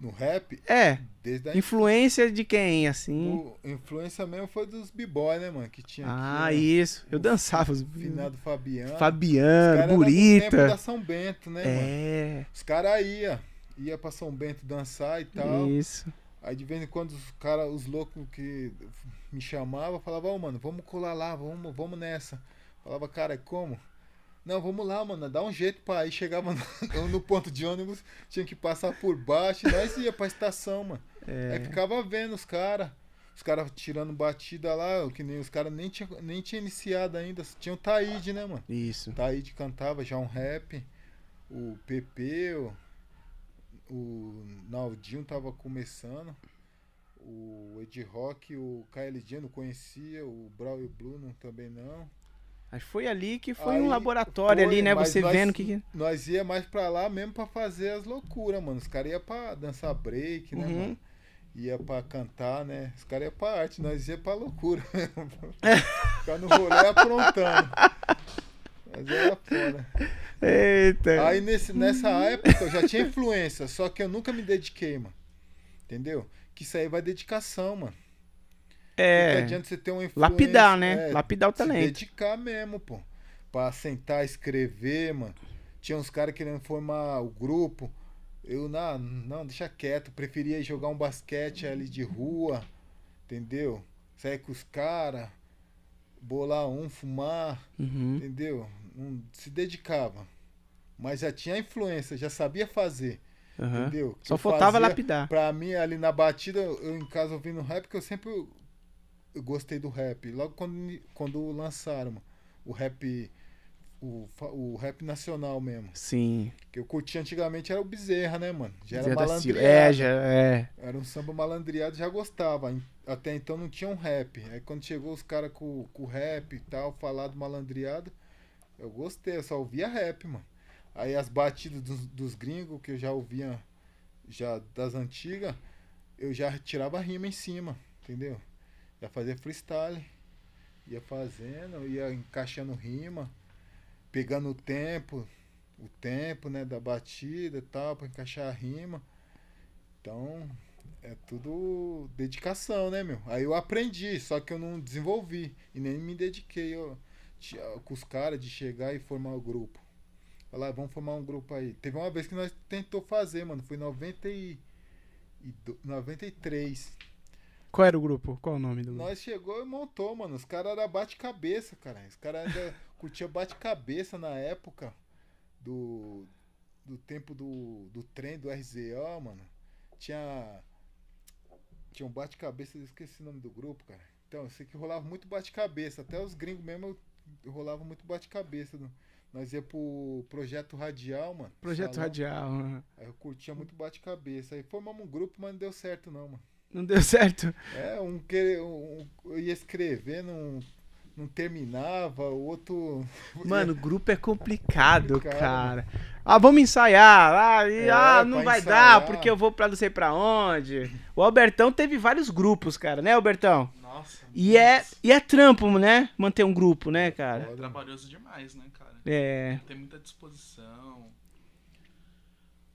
No rap, É, desde a influência de quem, assim? O influência mesmo foi dos b-boy, né, mano? Que tinha Ah, aqui, isso. Eu dançava os. né? Finado Fabiano. Fabiano, do tempo da Burita. São Bento, né, mano? É, Os caras iam. Ia pra São Bento dançar e tal. isso. Aí de vez em quando os caras, os loucos que me chamavam, falavam, ô mano, vamos colar lá, vamos, vamos nessa. Falava, cara, como? Não, vamos lá, mano, dá um jeito pra ir. Chegava no, no ponto de ônibus, tinha que passar por baixo, e nós ia pra estação, mano. É. Aí ficava vendo os caras. Os caras tirando batida lá, que nem os caras nem tinha, nem tinha iniciado ainda. Tinha o Taíde, né, mano? Isso. O Taíde cantava já um rap. O PP, o, o Naldinho tava começando. O Ed Rock, o KLG não conhecia. O Brawl e Blue não, também não. Aí foi ali que foi Aí um laboratório foi, ali, né? mas Você nós- vendo que- Nós ia mais pra lá mesmo pra fazer as loucuras, mano. Os caras iam pra dançar break, né, Uhum. mano? Ia pra cantar, né? Os caras iam pra arte, nós ia pra loucura mesmo. Ficar no rolê aprontando. Mas era foda. Eita. Aí nesse, nessa época eu já tinha influência, só que eu nunca me dediquei, mano. Entendeu? Que isso aí vai dedicação, mano. Não é. adianta você ter influência. Lapidar, né? é, Lapidar o se talento. dedicar mesmo, pô. Pra sentar, escrever, mano. Tinha uns caras querendo formar o grupo. Eu, não, não, deixa quieto. Preferia jogar um basquete ali de rua. Entendeu? Sair com os caras. Bolar um, fumar. Uhum. Entendeu? não se dedicava, mas já tinha influência, já sabia fazer, Aham. entendeu? Só faltava lapidar. Pra mim, ali na batida, eu em casa ouvindo rap, que eu sempre gostei do rap. Logo quando, quando lançaram o rap. O, o rap nacional mesmo. Sim. Que eu curti antigamente era o Bezerra, né, mano? Já era malandreado. É, já é. Era um samba malandreado, já gostava. Até então não tinha um rap. Aí quando chegou os caras com, com rap e tal, falar do malandreado, eu gostei, eu só ouvia rap, mano. Aí as batidas dos, dos gringos, que eu já ouvia já das antigas, eu já tirava rima em cima, entendeu? Já fazia freestyle. Ia fazendo, ia encaixando rima, pegando o tempo, o tempo, né, da batida e tal, pra encaixar a rima. Então, é tudo dedicação, né, meu? Aí eu aprendi, só que eu não desenvolvi e nem me dediquei ó, com os caras de chegar e formar o grupo. Falar, "Ah, vamos formar um grupo aí. Teve uma vez que nós tentou fazer, mano, foi em 90 e, e do- 93. Qual era o grupo? Qual o nome do grupo? Nós chegou e montou, mano. Os caras eram bate-cabeça, cara. Os caras ainda curtiam bate-cabeça na época do, do tempo do, do trem do RZO, mano. Tinha. Tinha um bate-cabeça, eu esqueci o nome do grupo, cara. Então, eu sei que rolava muito bate-cabeça. Até os gringos mesmo rolava muito bate-cabeça. no- Nós ia pro Projeto Radial, mano. Projeto salão. Radial. aham. Aí eu curtia muito bate-cabeça. Aí formamos um grupo, mas não deu certo, não, mano. Não deu certo. É, um que um, eu ia escrever, não, não terminava, o outro. Mano, grupo é complicado, Complicado, cara. Ah, vamos ensaiar. Ah, e- É, ah, não vai ensaiar. dar porque eu vou pra não sei pra onde. O Albertão teve vários grupos, cara, né, Albertão? Nossa. E é, e é trampo, né? Manter um grupo, né, cara? Foda. trabalhoso demais, né, cara? É. Tem muita disposição.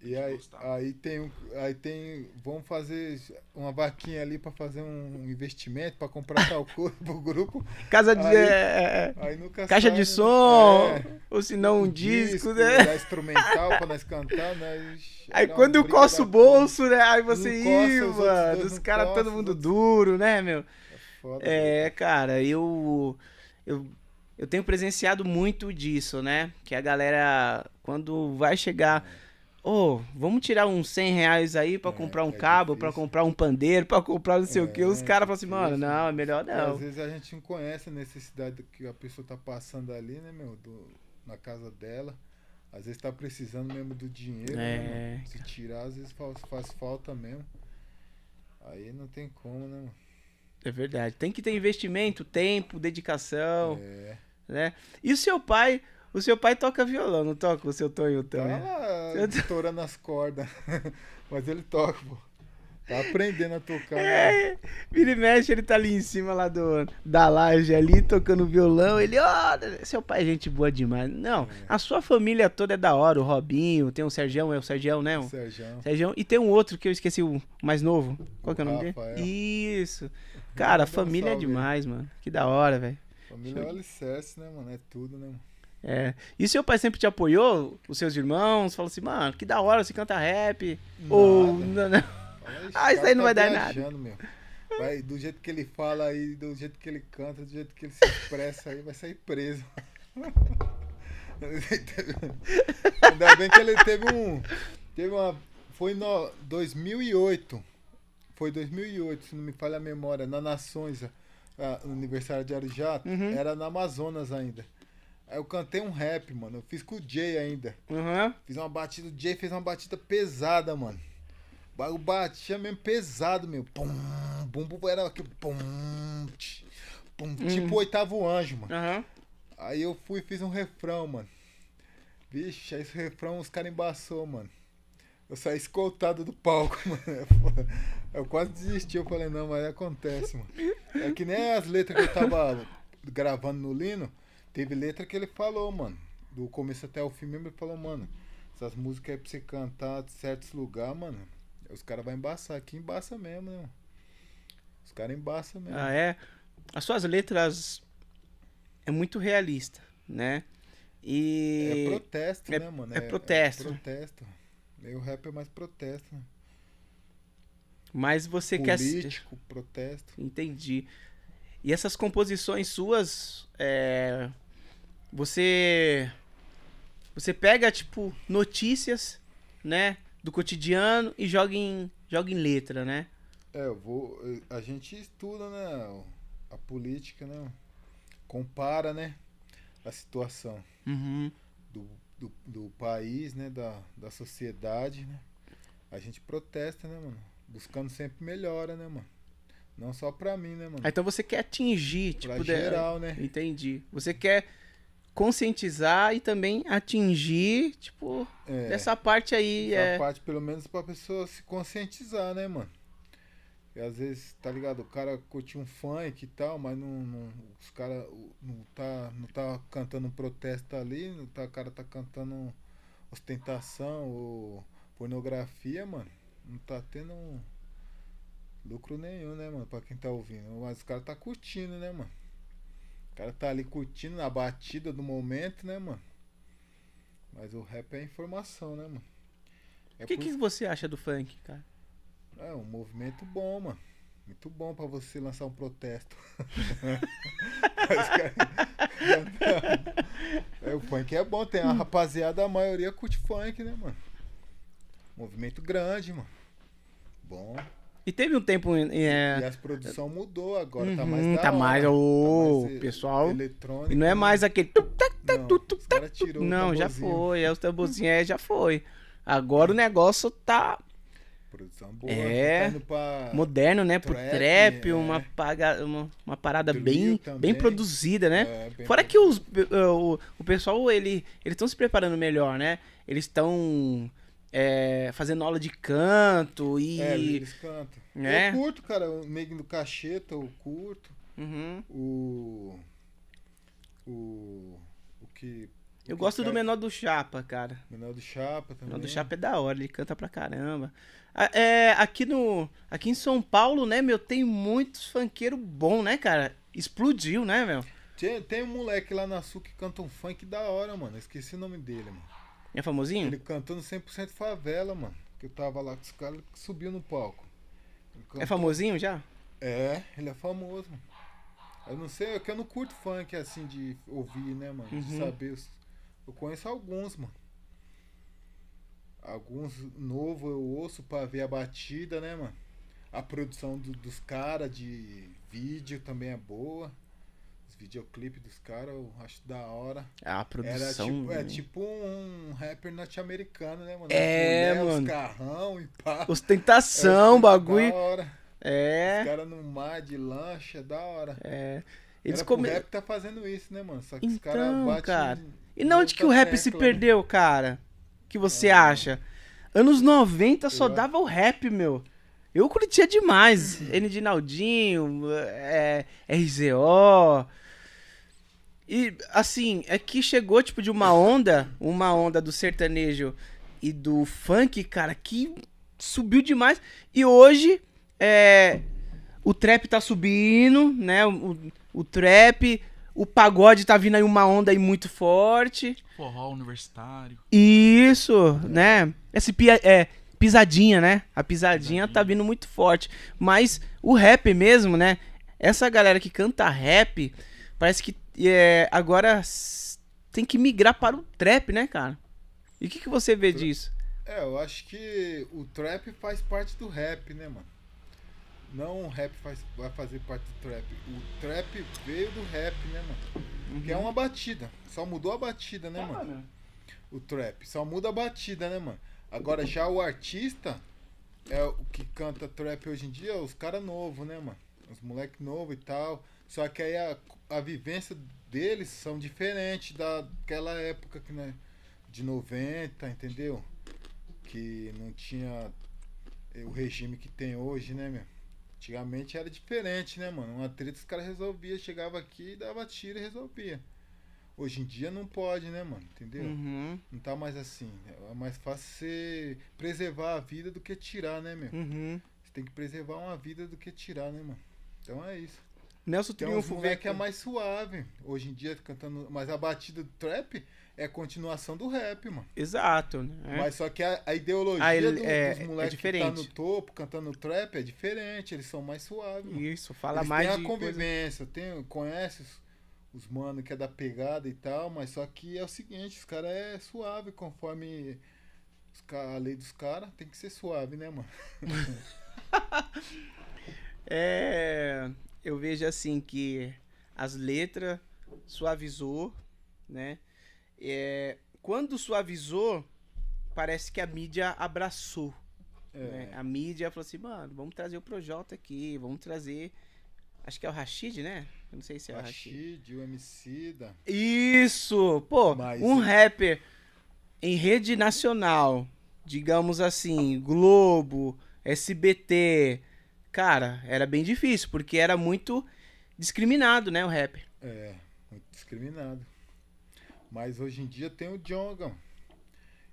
E aí, aí tem, um- aí tem, vamos fazer uma vaquinha ali pra fazer um investimento pra comprar tal coisa pro grupo. Casa de. Aí- é, é, Aí nunca caixa sai, de né? som, É, ou se não um disco, né? da instrumental pra nós cantar, nós Aí uma quando eu coço o bolso, né? Aí você Um coça, ih, os outros mano, dois os não caras todo mundo duro, né, meu? Foda, É, cara, eu, eu eu tenho presenciado muito disso, né? Que a galera, quando vai chegar, ô, vamos tirar uns 100 reais aí pra É, comprar um é cabo, pra difícil. comprar um pandeiro, pra comprar não sei o que. Os É, caras falam assim, mano, não, é melhor E não. Às vezes a gente não conhece a necessidade que a pessoa tá passando ali, né, meu? do- na casa dela. Às vezes tá precisando mesmo do dinheiro. né, É. mano? Se tirar, às vezes faz, faz falta mesmo. Aí não tem como, né, mano? É verdade. Tem que ter investimento, tempo, dedicação, É. né? E o seu pai, o seu pai toca violão, não toca o seu Tonho Tá também? lá Eu tô- estourando as cordas. Mas ele toca, pô. Tá aprendendo a tocar. né? É, vira e mexe, ele tá ali em cima lá do, da laje ali, tocando violão. Ele, ó, seu pai é gente boa demais. Não, a sua família toda é da hora. O Robinho, tem o Sergião, é o Sergião, né? O Sérgio. Sergião. E tem um outro que eu esqueci, o mais novo. Qual que é o nome Rafael. dele? Isso. Cara, família é demais, mano. Que da hora, velho. Família é o alicerce, né, mano? É tudo, né, mano? É. E seu pai sempre te apoiou? Os seus irmãos? Falou assim, mano, que da hora, você canta rap. Ou. Nada. Não, não. "Ixi, Ah, isso aí não vai dar viajando, Meu. Vai, do jeito que ele fala aí, do jeito que ele canta, do jeito que ele se expressa aí, vai sair preso. Ainda bem que ele teve um. Teve uma. Foi no 2008. Foi 2008, se não me falha a memória, na Nações, a, no aniversário de Arujá, Uhum. era na Amazonas ainda. Aí eu cantei um rap, mano. Eu fiz com o Jay ainda. Aham. Fiz uma batida, o Jay fez uma batida pesada, mano. O bagulho batia mesmo pesado, meu. Pum, bum, bum, era aquele pum, tch, pum, tipo o oitavo anjo, mano. Aham. Aí eu fui e fiz um refrão, mano. Vixe, aí esse refrão os caras embaçou, mano. Eu saí escoltado do palco, mano. Eu quase desisti, eu falei, não, mas acontece, mano. É que nem as letras que eu tava gravando no Lino, teve letra que ele falou, mano. Do começo até o fim mesmo, ele falou, mano, essas músicas aí pra você cantar de certos lugares, mano, os caras vão embaçar. Aqui embaça mesmo, né? Os caras embaçam mesmo. Ah, é? As suas letras é muito realista, né? É E protesto, é- né, mano? é protesto. protesto. Meio rap é mais protesto, né? mas você quer se- Político, protesto. entendi. E essas composições suas é, você você pega tipo notícias, né, do cotidiano e joga em joga em letra, né? É, eu vou. A gente estuda, né? A política, né? Compara, né? A situação Uhum. do, do, do país, né? Da, da sociedade, né? A gente protesta, né, mano? Buscando sempre melhora, né, mano? Não só pra mim, né, mano? Ah, Então você quer atingir, Pra tipo, de- geral, né? Entendi. Você quer conscientizar e também atingir, tipo, É. dessa parte aí Essa é parte, pelo menos, pra pessoa se conscientizar, né, mano? E às vezes, tá ligado? O cara curte um funk e tal, mas não, não- os caras não tá, não tá cantando um protesto ali, não tá, o cara tá cantando ostentação ou pornografia, mano. Não tá tendo lucro nenhum, né, mano? Pra quem tá ouvindo. Mas o cara tá curtindo, né, mano? O cara tá ali curtindo na batida do momento, né, mano? Mas o rap é informação, né, mano? É O que, por- que você acha do funk, cara? é um movimento bom, mano. Muito bom pra você lançar um protesto. Mas, cara, é, o funk é bom, tem a rapaziada, a maioria curte funk, né, mano? Movimento grande, mano. Bom. E teve um tempo em- E é, as produção mudou agora, tá Uhum, mais da tá mais, Tá ô, mais pessoal, eletrônico, e não é né? mais aquele Não, o Não, já foi, é os tamborzinhos é, já foi. Agora o negócio tá Produção boa. É. Tá moderno, né? Pro Trap, trap, é. uma, paga, uma, uma parada Drill bem, também. bem produzida, né? É, bem Fora que os, eh, o, o pessoal, ele, eles estão se preparando melhor, né? Eles estão é, fazendo aula de canto e... É, eles cantam. É. Eu curto, cara, o Neguinho do Cacheta, eu curto. Uhum. O. O. O que. o Eu que gosto do faz- menor do Chapa, cara. Menor do Chapa também. menor do Chapa é da hora, ele canta pra caramba. É, aqui, no, aqui em São Paulo, né, meu, tem muitos funkeiros bons, né, cara? Explodiu, né, meu? Tem, tem um moleque lá na Sul que canta um funk da hora, mano. Esqueci o nome dele, mano. É famosinho? Ele cantando 100% favela, mano. Que eu tava lá com os caras que subiu no palco. Ele É famosinho já? É, ele é famoso, mano. Eu não sei, é que eu não curto funk assim de ouvir, né, mano? De Uhum. saber. os- Eu conheço alguns, mano. Alguns novos eu ouço pra ver a batida, né, mano? A produção do- dos caras de vídeo também é boa. Os videoclipes dos caras eu acho da hora. A Era produção. tipo, é né? tipo um rapper norte-americano, né, mano? É, mulher, mano. Os carrão e pá. Ostentação, É, bagulho. Da hora. Os É. caras no mar de lancha, da hora. É. Eles Era come... O rap tá fazendo isso, né, mano? Só que os Então, caras batem. cara. E não onde que o rap se tecla, né? perdeu, cara? O que você Ah. acha? Anos 90 só Eu- dava o rap, meu. Eu curtia demais. N de Naldinho, é, RZO. E, assim, é que chegou, tipo, de uma onda, uma onda do sertanejo e do funk, cara, que subiu demais. E hoje, é, o trap tá subindo, né? O, o trap, o pagode tá vindo aí uma onda aí muito forte. Forró universitário. Isso, né? Esse pia, é, pisadinha, né? A pisadinha Pisadinha. tá vindo muito forte. Mas o rap mesmo, né? Essa galera que canta rap, parece que é, agora tem que migrar para o trap, né, cara? E o que, que você vê disso? É, eu acho que o trap faz parte do rap, né, mano? Não o rap faz, vai fazer parte do trap. O trap veio do rap, né, mano? Que é uma batida. Só mudou a batida, né, mano? O trap. Só muda a batida, né, mano? Agora já o artista é o que canta trap hoje em dia, os caras novos, né, mano? Os moleque novo e tal. Só que aí a, a vivência deles são diferentes daquela época que, né, de 90, entendeu? Que não tinha o regime que tem hoje, né, meu? Antigamente era diferente, né, mano? Uma treta os caras resolvia, chegava aqui, dava tiro e resolvia. Hoje em dia não pode, né, mano? Entendeu? Uhum, Não tá mais assim. É mais fácil você preservar a vida do que tirar, né, meu? uhum. Você tem que preservar uma vida do que tirar, né, mano? Então é isso. Nelson Tem Triunfo vê que é mais suave. Hoje em dia cantando. Mas a batida do trap é continuação do rap, mano. Exato, né? Mas só que a, a ideologia Ah, do- é- dos é moleques que tá diferente. no topo, cantando trap, é diferente. Eles são mais suaves, mano. Isso, fala Eles mais têm de a coisa- convivência. Tem, conhece os, os mano que é da pegada e tal, mas só que é o seguinte, os caras é suave conforme a lei dos caras, tem que ser suave, né, mano? É, eu vejo assim que as letras suavizou, né? É, quando suavizou, parece que a mídia abraçou. né? É, A mídia falou assim, mano, vamos trazer o Projota aqui, vamos trazer. Acho que é o Rashid, né? Eu não sei se é o Rashid. Rashid, o MC da. Isso! Pô, Mas um rapper em rede nacional, digamos assim, Globo, SBT. Cara, era bem difícil, porque era muito discriminado, né, o rapper. É, muito discriminado. Mas hoje em dia tem o Jonga.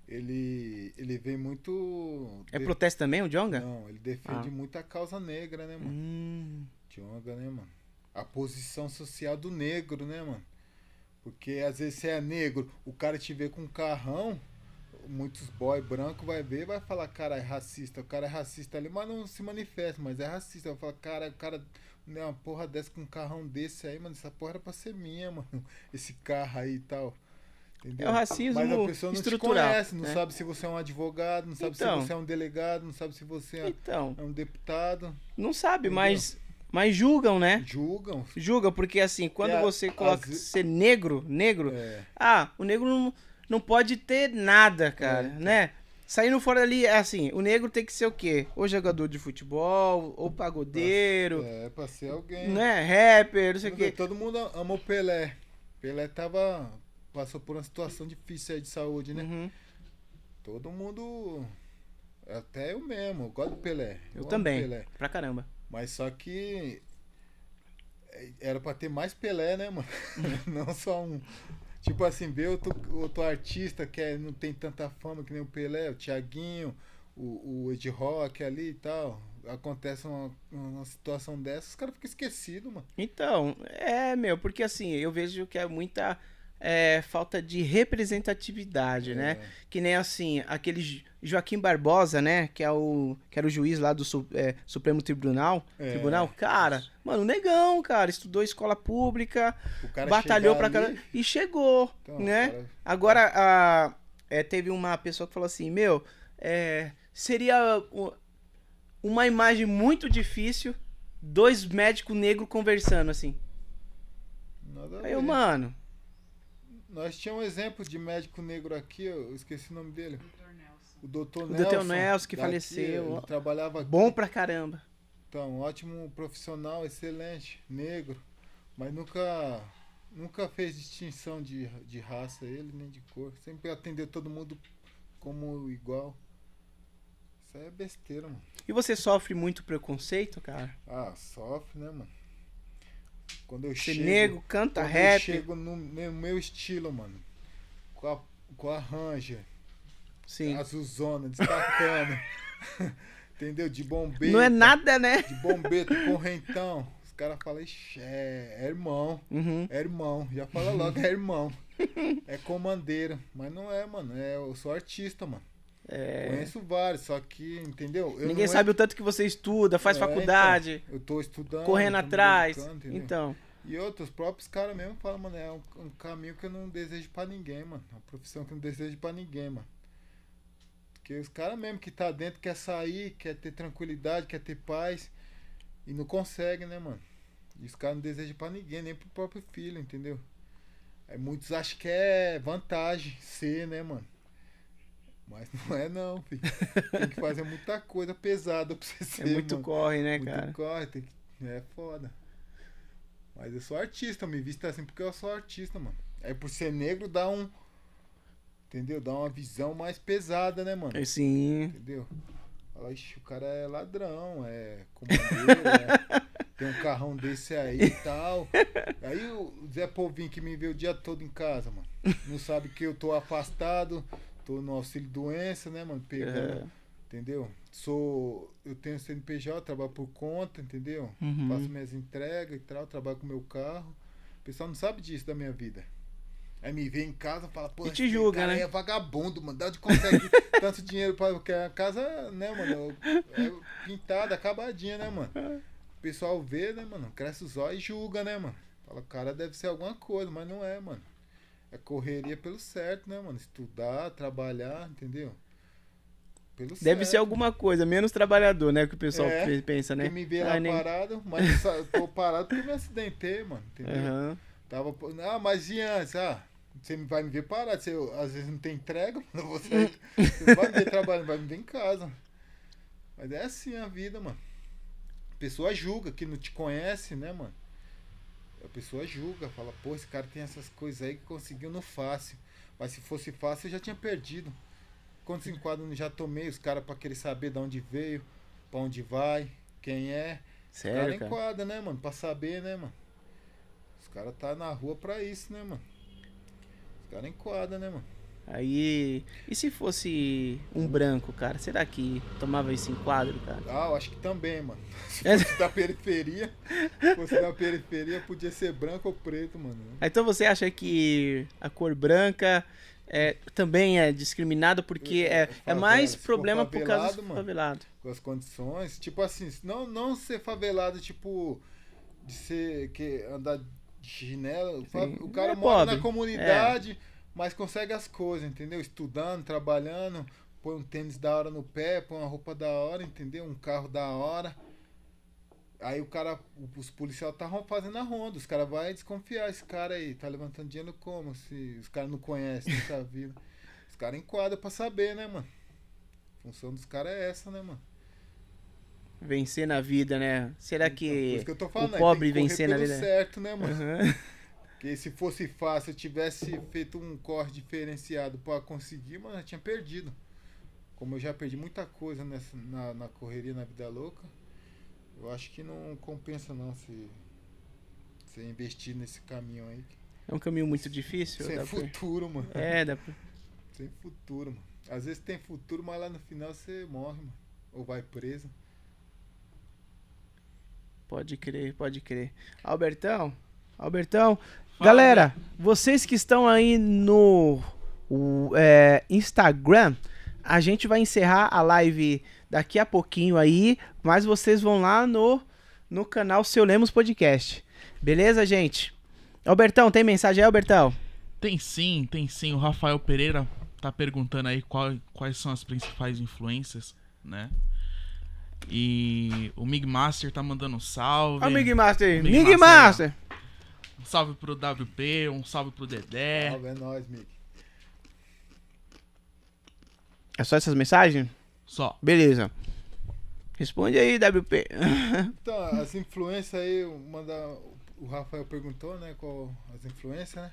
Ele, ele vem muito. É de- protesto também, o Jonga? Não, ele defende Ah. muito a causa negra, né, mano? Hum, Jonga, né, mano? A posição social do negro, né, mano? Porque às vezes você é negro, o cara te vê com um carrão, muitos boy branco vai ver e vai falar, cara, é racista. O cara é racista ali, mas não se manifesta, mas é racista. Vai falar, cara, o cara, né, uma porra dessa com um carrão desse aí, mano, essa porra era pra ser minha, mano. Esse carro aí e tal. Entendeu? É o racismo Mas a pessoa não estrutural, te conhece, não né? sabe se você é um advogado, não sabe Então. se você é um delegado, não sabe se você é então, é um deputado. não sabe, Entendeu? mas, mas julgam, né? Julgam. Julgam, porque assim, quando É, você coloca ve- ser negro, negro, É. ah, o negro não, não pode ter nada, cara, É. né? Saindo fora ali, é assim, o negro tem que ser o quê? Ou jogador de futebol, ou pagodeiro, É, pra ser alguém. né? Rapper, não sei o quê. Todo mundo ama o Pelé. Pelé tava. Passou por uma situação difícil aí de saúde, né? Uhum. Todo mundo. Até eu mesmo, eu gosto do Pelé. Eu amo também, Pelé. pra caramba. Mas só que. é, Era pra ter mais Pelé, né, mano? não só um. Tipo assim, ver outro, outro artista que é- não tem tanta fama que nem o Pelé, o Thiaguinho, o, o Ed Rock ali e tal. Acontece uma, uma situação dessa, os caras ficam esquecidos, mano. Então, é, meu, porque assim, eu vejo que é muita é, falta de representatividade, né? É. Que nem assim, aquele Jo- Joaquim Barbosa, né? Que, é o, que era o juiz lá do é, Supremo Tribunal. É. Tribunal. Cara, mano, negão, cara. Estudou escola pública, batalhou pra caramba e chegou, então, né? cara- Agora, a, é, teve uma pessoa que falou assim: Meu, é, seria uma imagem muito difícil dois médicos negros conversando assim. nada Aí eu, mano, Nós tínhamos um exemplo de médico negro aqui, eu esqueci o nome dele. O doutor O Nelson. Dr. Nelson, que daqui, faleceu. Ele trabalhava aqui. bom pra caramba. Então, ótimo profissional, excelente, negro, mas nunca nunca fez distinção de, de raça ele, nem de cor. Sempre atendeu todo mundo como igual. Isso aí é besteira, mano. E você sofre muito preconceito, cara? Ah, sofre, né, mano? Quando eu chego, negro, canta quando eu rap. chego no, no meu estilo, mano, com a, com a Ranger, Sim. azulzona, destacando, entendeu? De bombeiro. Não é nada, né? De bombeiro, correntão. Os caras falam, "Ixi, é, é irmão. Uhum. É irmão, já fala logo, é irmão. É comandeiro. Mas não é, mano. É, eu sou artista, mano. É, Conheço vários, só que, entendeu? Eu ninguém sabe o tanto que você estuda, faz É, faculdade, então, eu tô estudando. correndo tô atrás. Então, E outros próprios caras mesmo falam, mano, é um, um caminho que eu não desejo pra ninguém, mano. É uma profissão que eu não desejo pra ninguém, mano. Porque os caras mesmo que tá dentro quer sair, quer ter tranquilidade, quer ter paz. E não consegue, né, mano? E os caras não desejam pra ninguém, nem pro próprio filho, entendeu? Aí muitos acham que é vantagem ser, né, mano? Mas não é não, filho. Tem que fazer muita coisa pesada pra você é ser, muito mano. corre, né, Muito cara? corre, tem que... é foda. Mas eu sou artista, me visto assim porque eu sou artista, mano. Aí por ser negro dá um. Entendeu? Dá uma visão mais pesada, né, mano? Sim. Entendeu? Fala, ixi, o cara é ladrão, é comandeiro, é- tem um carrão desse aí e tal. Aí o Zé Povinho que me vê o dia todo em casa, mano. Não sabe que eu tô afastado, tô no auxílio doença, né, mano? Pegando, É. entendeu? Sou. Eu tenho CNPJ, trabalho por conta, entendeu? Uhum. Faço minhas entregas e tal, trabalho com meu carro. O pessoal não sabe disso da minha vida. Aí me vê em casa e fala, pô, E te julga, né? é vagabundo, mano. Da onde consegue tanto dinheiro pra. Porque a casa, né, mano, é pintada, acabadinha, né, mano? O pessoal vê, né, mano? Cresce os olhos e julga, né, mano? Fala, cara, deve ser alguma coisa, mas não é, mano. É correria pelo certo, né, mano? Estudar, trabalhar, entendeu? Pelo Deve certo. ser alguma coisa, menos trabalhador, né? Que o pessoal é, pensa, né? Me vê lá nem... parado, mas eu tô parado porque me acidentei, mano. Entendeu? Uhum. Tava. Ah, mas e antes? Ah, você vai me ver parado. Você, às vezes não tem entrega, você, você vai me ver trabalhando, vai me ver em casa. Mas é assim a vida, mano. A pessoa julga que não te conhece, né, mano? A pessoa julga, fala, pô, esse cara tem essas coisas aí que conseguiu no fácil. Mas se fosse fácil, eu já tinha perdido. Quantos enquadros já tomei os caras pra querer saber de onde veio, pra onde vai, quem é. Sério, os cara enquadra, né, mano? Pra saber, né, mano? Os caras tá na rua pra isso, né, mano? Os caras enquadram, né, mano? Aí. E se fosse um branco, cara? Será que tomava esse enquadro, cara? Ah, eu acho que também, mano. Se fosse da periferia, se fosse da periferia, podia ser branco ou preto, mano. Então você acha que a cor branca é, também é discriminado porque é, é, é mais problema por causa do favelado. Com as condições, tipo assim, não, não ser favelado, tipo, de ser que andar de chinelo. Sim. O cara é mora pobre. na comunidade, é. Mas consegue as coisas, entendeu? Estudando, trabalhando, põe um tênis da hora no pé, põe uma roupa da hora, entendeu? Um carro da hora. Aí o cara, os policiais estavam fazendo a ronda, os caras vão desconfiar, esse cara aí, tá levantando dinheiro como? Se os caras não conhecem, nunca viram. Os caras enquadram pra saber, né, mano? A função dos caras é essa, né, mano? Vencer na vida, né? Será então, que, que falando, o pobre vencer na vida? certo, né, mano? Uhum. Porque se fosse fácil, eu tivesse feito um corte diferenciado para conseguir, mano, eu tinha perdido. Como eu já perdi muita coisa nessa, na, na correria, na vida louca. Eu acho que não compensa não se você investir nesse caminho aí. É um caminho muito difícil. Sem futuro, pra... mano. É, dá pra... Sem futuro, mano. Às vezes tem futuro, mas lá no final você morre, mano. Ou vai preso. Pode crer, pode crer. Albertão, Albertão. Galera, vocês que estão aí no o, é, Instagram, a gente vai encerrar a live daqui a pouquinho aí, mas vocês vão lá no, no canal Seu Lemos Podcast. Beleza, gente? Albertão, tem mensagem aí, Albertão? Tem sim, tem sim. O Rafael Pereira tá perguntando aí qual, quais são as principais influências, né? E o Mig Master tá mandando um salve. Ó, o Mig Master, Mig, Mig Master. Master. Um salve pro WP, um salve pro Dedé. Salve, é nóis, Mig. É só essas mensagens? Só. Beleza. Responde aí, WP. então, as influências aí, manda, o Rafael perguntou, né, qual as influências, né?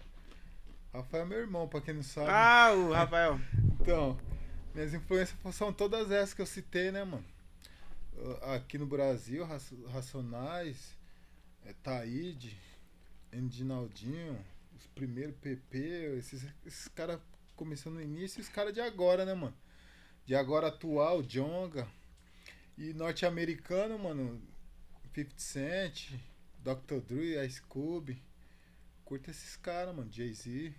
Rafael é meu irmão, pra quem não sabe. Ah, o Rafael. então, minhas influências são todas essas que eu citei, né, mano? Aqui no Brasil, Racionais, é, Taíde, Endinaldinho, os primeiros PP, esses, esses caras começando no início e os caras de agora, né, mano? de agora atual, Jonga. E norte-americano, mano, 50 Cent, Dr. Dre, Ice Cube. Curta esses caras, mano, Jay-Z.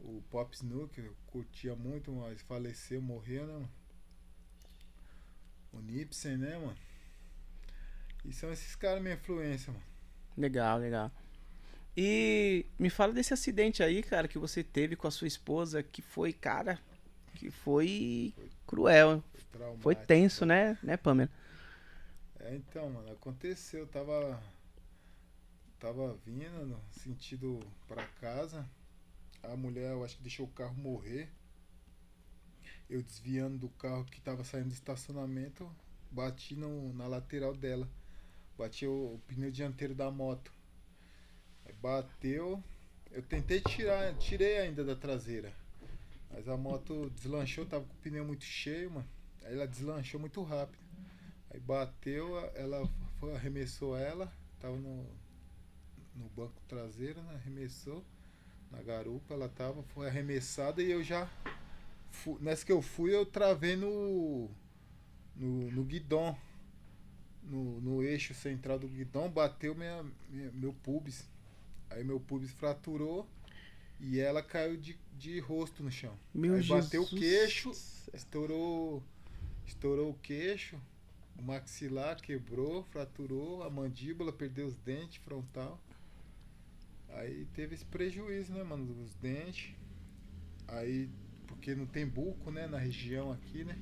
O Pop Snook, eu curtia muito, mas faleceu, morreu, né, mano? O Nipsey, né, mano? E são esses caras minha influência, mano. Legal, legal. E me fala desse acidente aí, cara, que você teve com a sua esposa, que foi, cara, que foi cruel. Foi, foi tenso, né, né, Pamela? É, então, mano, aconteceu, tava tava vindo no sentido para casa. A mulher, eu acho que deixou o carro morrer. Eu desviando do carro que tava saindo do estacionamento, bati no, na lateral dela. Bati o, pneu dianteiro da moto. Aí bateu. Eu tentei tirar, tirei ainda da traseira. Mas a moto deslanchou, tava com o pneu muito cheio, mano. Aí ela deslanchou muito rápido. Aí bateu, ela foi, arremessou ela, tava no, no banco traseiro, né? Arremessou na garupa, ela tava, foi arremessada e eu já. Fui, nessa que eu fui, eu travei no. no, no guidão. No, no eixo central do guidão, bateu minha, minha, meu pubis. Aí meu pubis fraturou e ela caiu de, de rosto no chão. Meu Aí bateu o queixo, estourou, estourou o queixo. o maxilar quebrou, fraturou a mandíbula, perdeu os dentes frontal. Aí teve esse prejuízo, né, mano, dos dentes. Aí, porque não tem buco, né, na região aqui, né?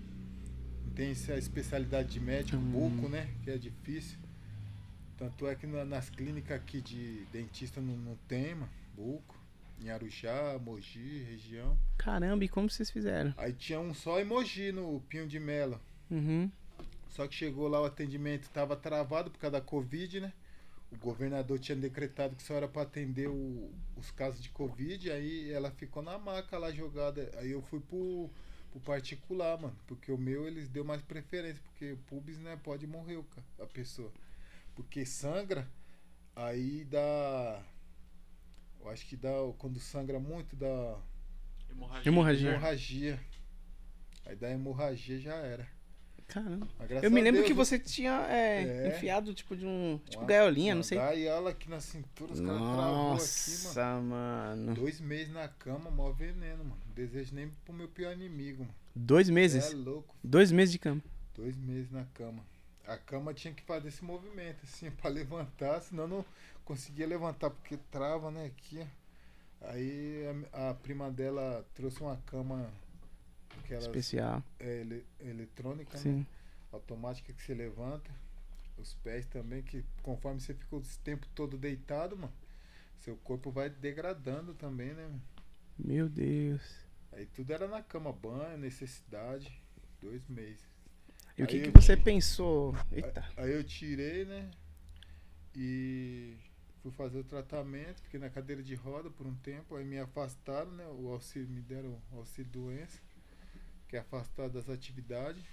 Tem essa especialidade de médico, Hum. buco, né, que é difícil. Tanto é que na- nas clínicas aqui de dentista não, não tem, mano, buco. Em Arujá, Mogi, região. Caramba, e como vocês fizeram? Aí tinha um só em Mogi, no Pinho de Melo. Uhum. Só que chegou lá o atendimento estava travado por causa da Covid, né? O governador tinha decretado que só era para atender o- os casos de Covid, aí ela ficou na maca lá jogada. Aí eu fui pro, pro particular, mano. Porque o meu eles deu mais preferência, porque o pubis, né, pode morrer a pessoa. Porque sangra, aí dá. Eu acho que dá. Quando sangra muito, dá Hemorragia. hemorragia. Aí dá hemorragia já era. Caramba. Graças Eu me lembro Deus, que eu- você tinha é, É. enfiado tipo de um. Tipo Uma- gaiolinha, não sei. gaiola aqui na cintura, os caras travou aqui, mano. Nossa, mano. Dois meses na cama, mó veneno, mano. Não desejo nem pro meu pior inimigo, mano. Dois É meses? louco. Dois meses de cama. Dois meses na cama. A cama tinha que fazer esse movimento, assim, pra levantar, senão não conseguia levantar, porque trava, né, aqui. Aí a, a prima dela trouxe uma cama, Especial. é, ele- eletrônica, né? Sim. automática que você levanta. Os pés também, que conforme você fica o tempo todo deitado, mano, seu corpo vai degradando também, né? Meu Deus. Aí tudo era na cama, banho, necessidade, dois meses. E o que, que você ti- pensou? Eita. Aí eu tirei, né? E fui fazer o tratamento, fiquei na cadeira de roda por um tempo, aí me afastaram, né? O auxílio, me deram o auxílio doença, que é afastar das atividades.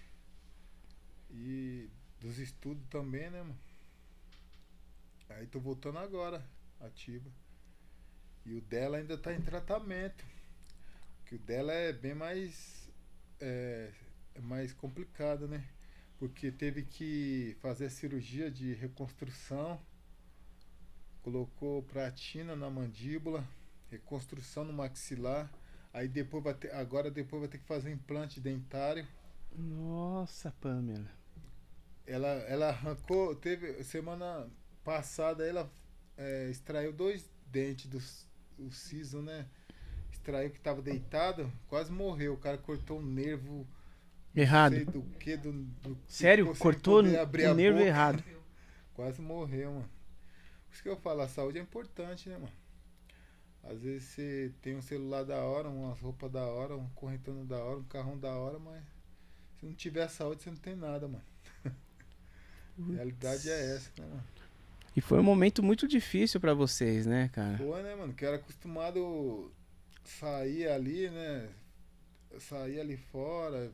E dos estudos também, né, mano? Aí tô voltando agora, ativa. E o dela ainda tá em tratamento. Que o dela é bem mais. É, é mais complicado, né? Porque teve que fazer cirurgia de reconstrução. Colocou pratina na mandíbula, reconstrução no maxilar. Aí depois vai ter, agora depois vai ter que fazer implante dentário. Nossa, Pamela. Ela, ela arrancou, teve semana passada ela é, extraiu dois dentes do o siso, né? Extraiu que tava deitado, quase morreu. O cara cortou um nervo, Errado. sei do que, do, do Sério? sem Cortou o nervo boca. errado. Quase morreu, mano. Por isso que eu falo, a saúde é importante, né, mano? Às vezes você tem um celular da hora, umas roupas da hora, um correntano da hora, um carrão da hora, mas se não tiver saúde, você não tem nada, mano. A realidade é essa, né, mano? E foi um momento muito difícil pra vocês, né, cara? Foi, né, mano? Que eu era acostumado sair ali, né? Sair ali fora,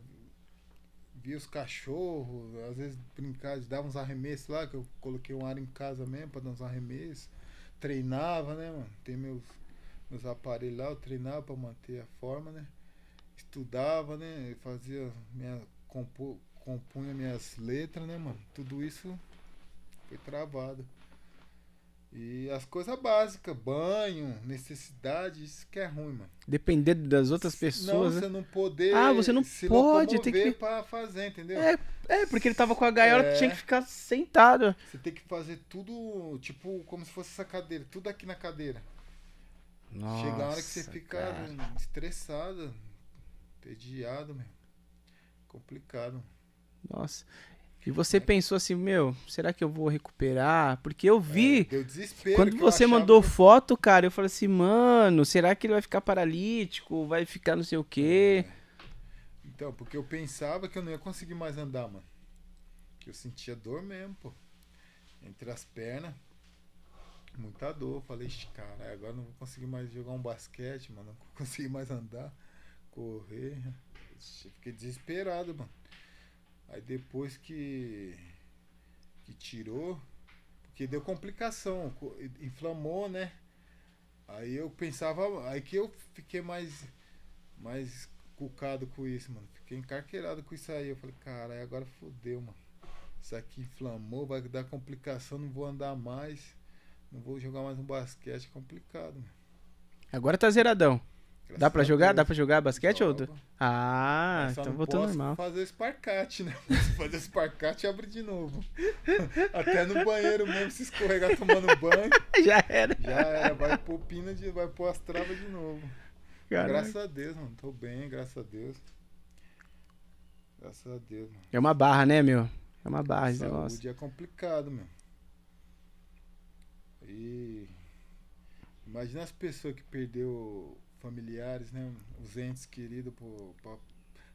via os cachorros, às vezes brincar, dava uns arremessos lá, que eu coloquei um ar em casa mesmo pra dar uns arremessos. Treinava, né, mano? Tem meus, meus aparelhos lá, eu treinava pra manter a forma, né? Estudava, né? Fazia minha. Compu, compunha minhas letras, né, mano? Tudo isso foi travado. E as coisas básicas, banho, necessidade, isso que é ruim, mano. Depender das outras não, pessoas, né? você não poder Ah, você não se pode, tem que- pra fazer, entendeu? É, É, porque ele tava com a gaiola É. tinha que ficar sentado. Você tem que fazer tudo, tipo, como se fosse essa cadeira, tudo aqui na cadeira. Nossa, Chega a hora que você fica cara. estressado, entediado, meu. Complicado. Nossa. E você pensou assim, meu, será que eu vou recuperar? Porque eu vi. É. Quando você mandou que- foto, cara, eu falei assim, mano, será que ele vai ficar paralítico? Vai ficar não sei o quê? Então, porque eu pensava que eu não ia conseguir mais andar, mano. Que eu sentia dor mesmo, pô. Entre as pernas. Muita dor. Falei, "Ixi, cara, agora não vou conseguir mais jogar um basquete, mano. Não vou conseguir mais andar, correr. Fiquei desesperado, mano. Aí depois que. que tirou. Porque deu complicação. co- Inflamou, né? Aí eu pensava. Aí que eu fiquei mais. mais cucado com isso, mano. Fiquei encarqueirado com isso aí. Eu falei, cara, agora fodeu, mano. Isso aqui inflamou, vai dar complicação, não vou andar mais. Não vou jogar mais um basquete, é complicado, mano. Agora tá zeradão. Graças Dá pra jogar? Deus. Dá pra jogar basquete ou... Ah, Só então não voltou normal. fazer esparcate, né? Fazer esparcate, abre de novo. Até no banheiro mesmo, se escorregar tomando banho, Já era. já era. Vai pôr pina, de, vai pôr as travas de novo. Caraca. Graças a Deus, mano. Tô bem, graças a Deus. Graças a Deus, mano. É uma barra, né, meu? É uma barra esse negócio. é complicado, meu. E imagina as pessoas que perdeu familiares, né? Os entes queridos por, pra,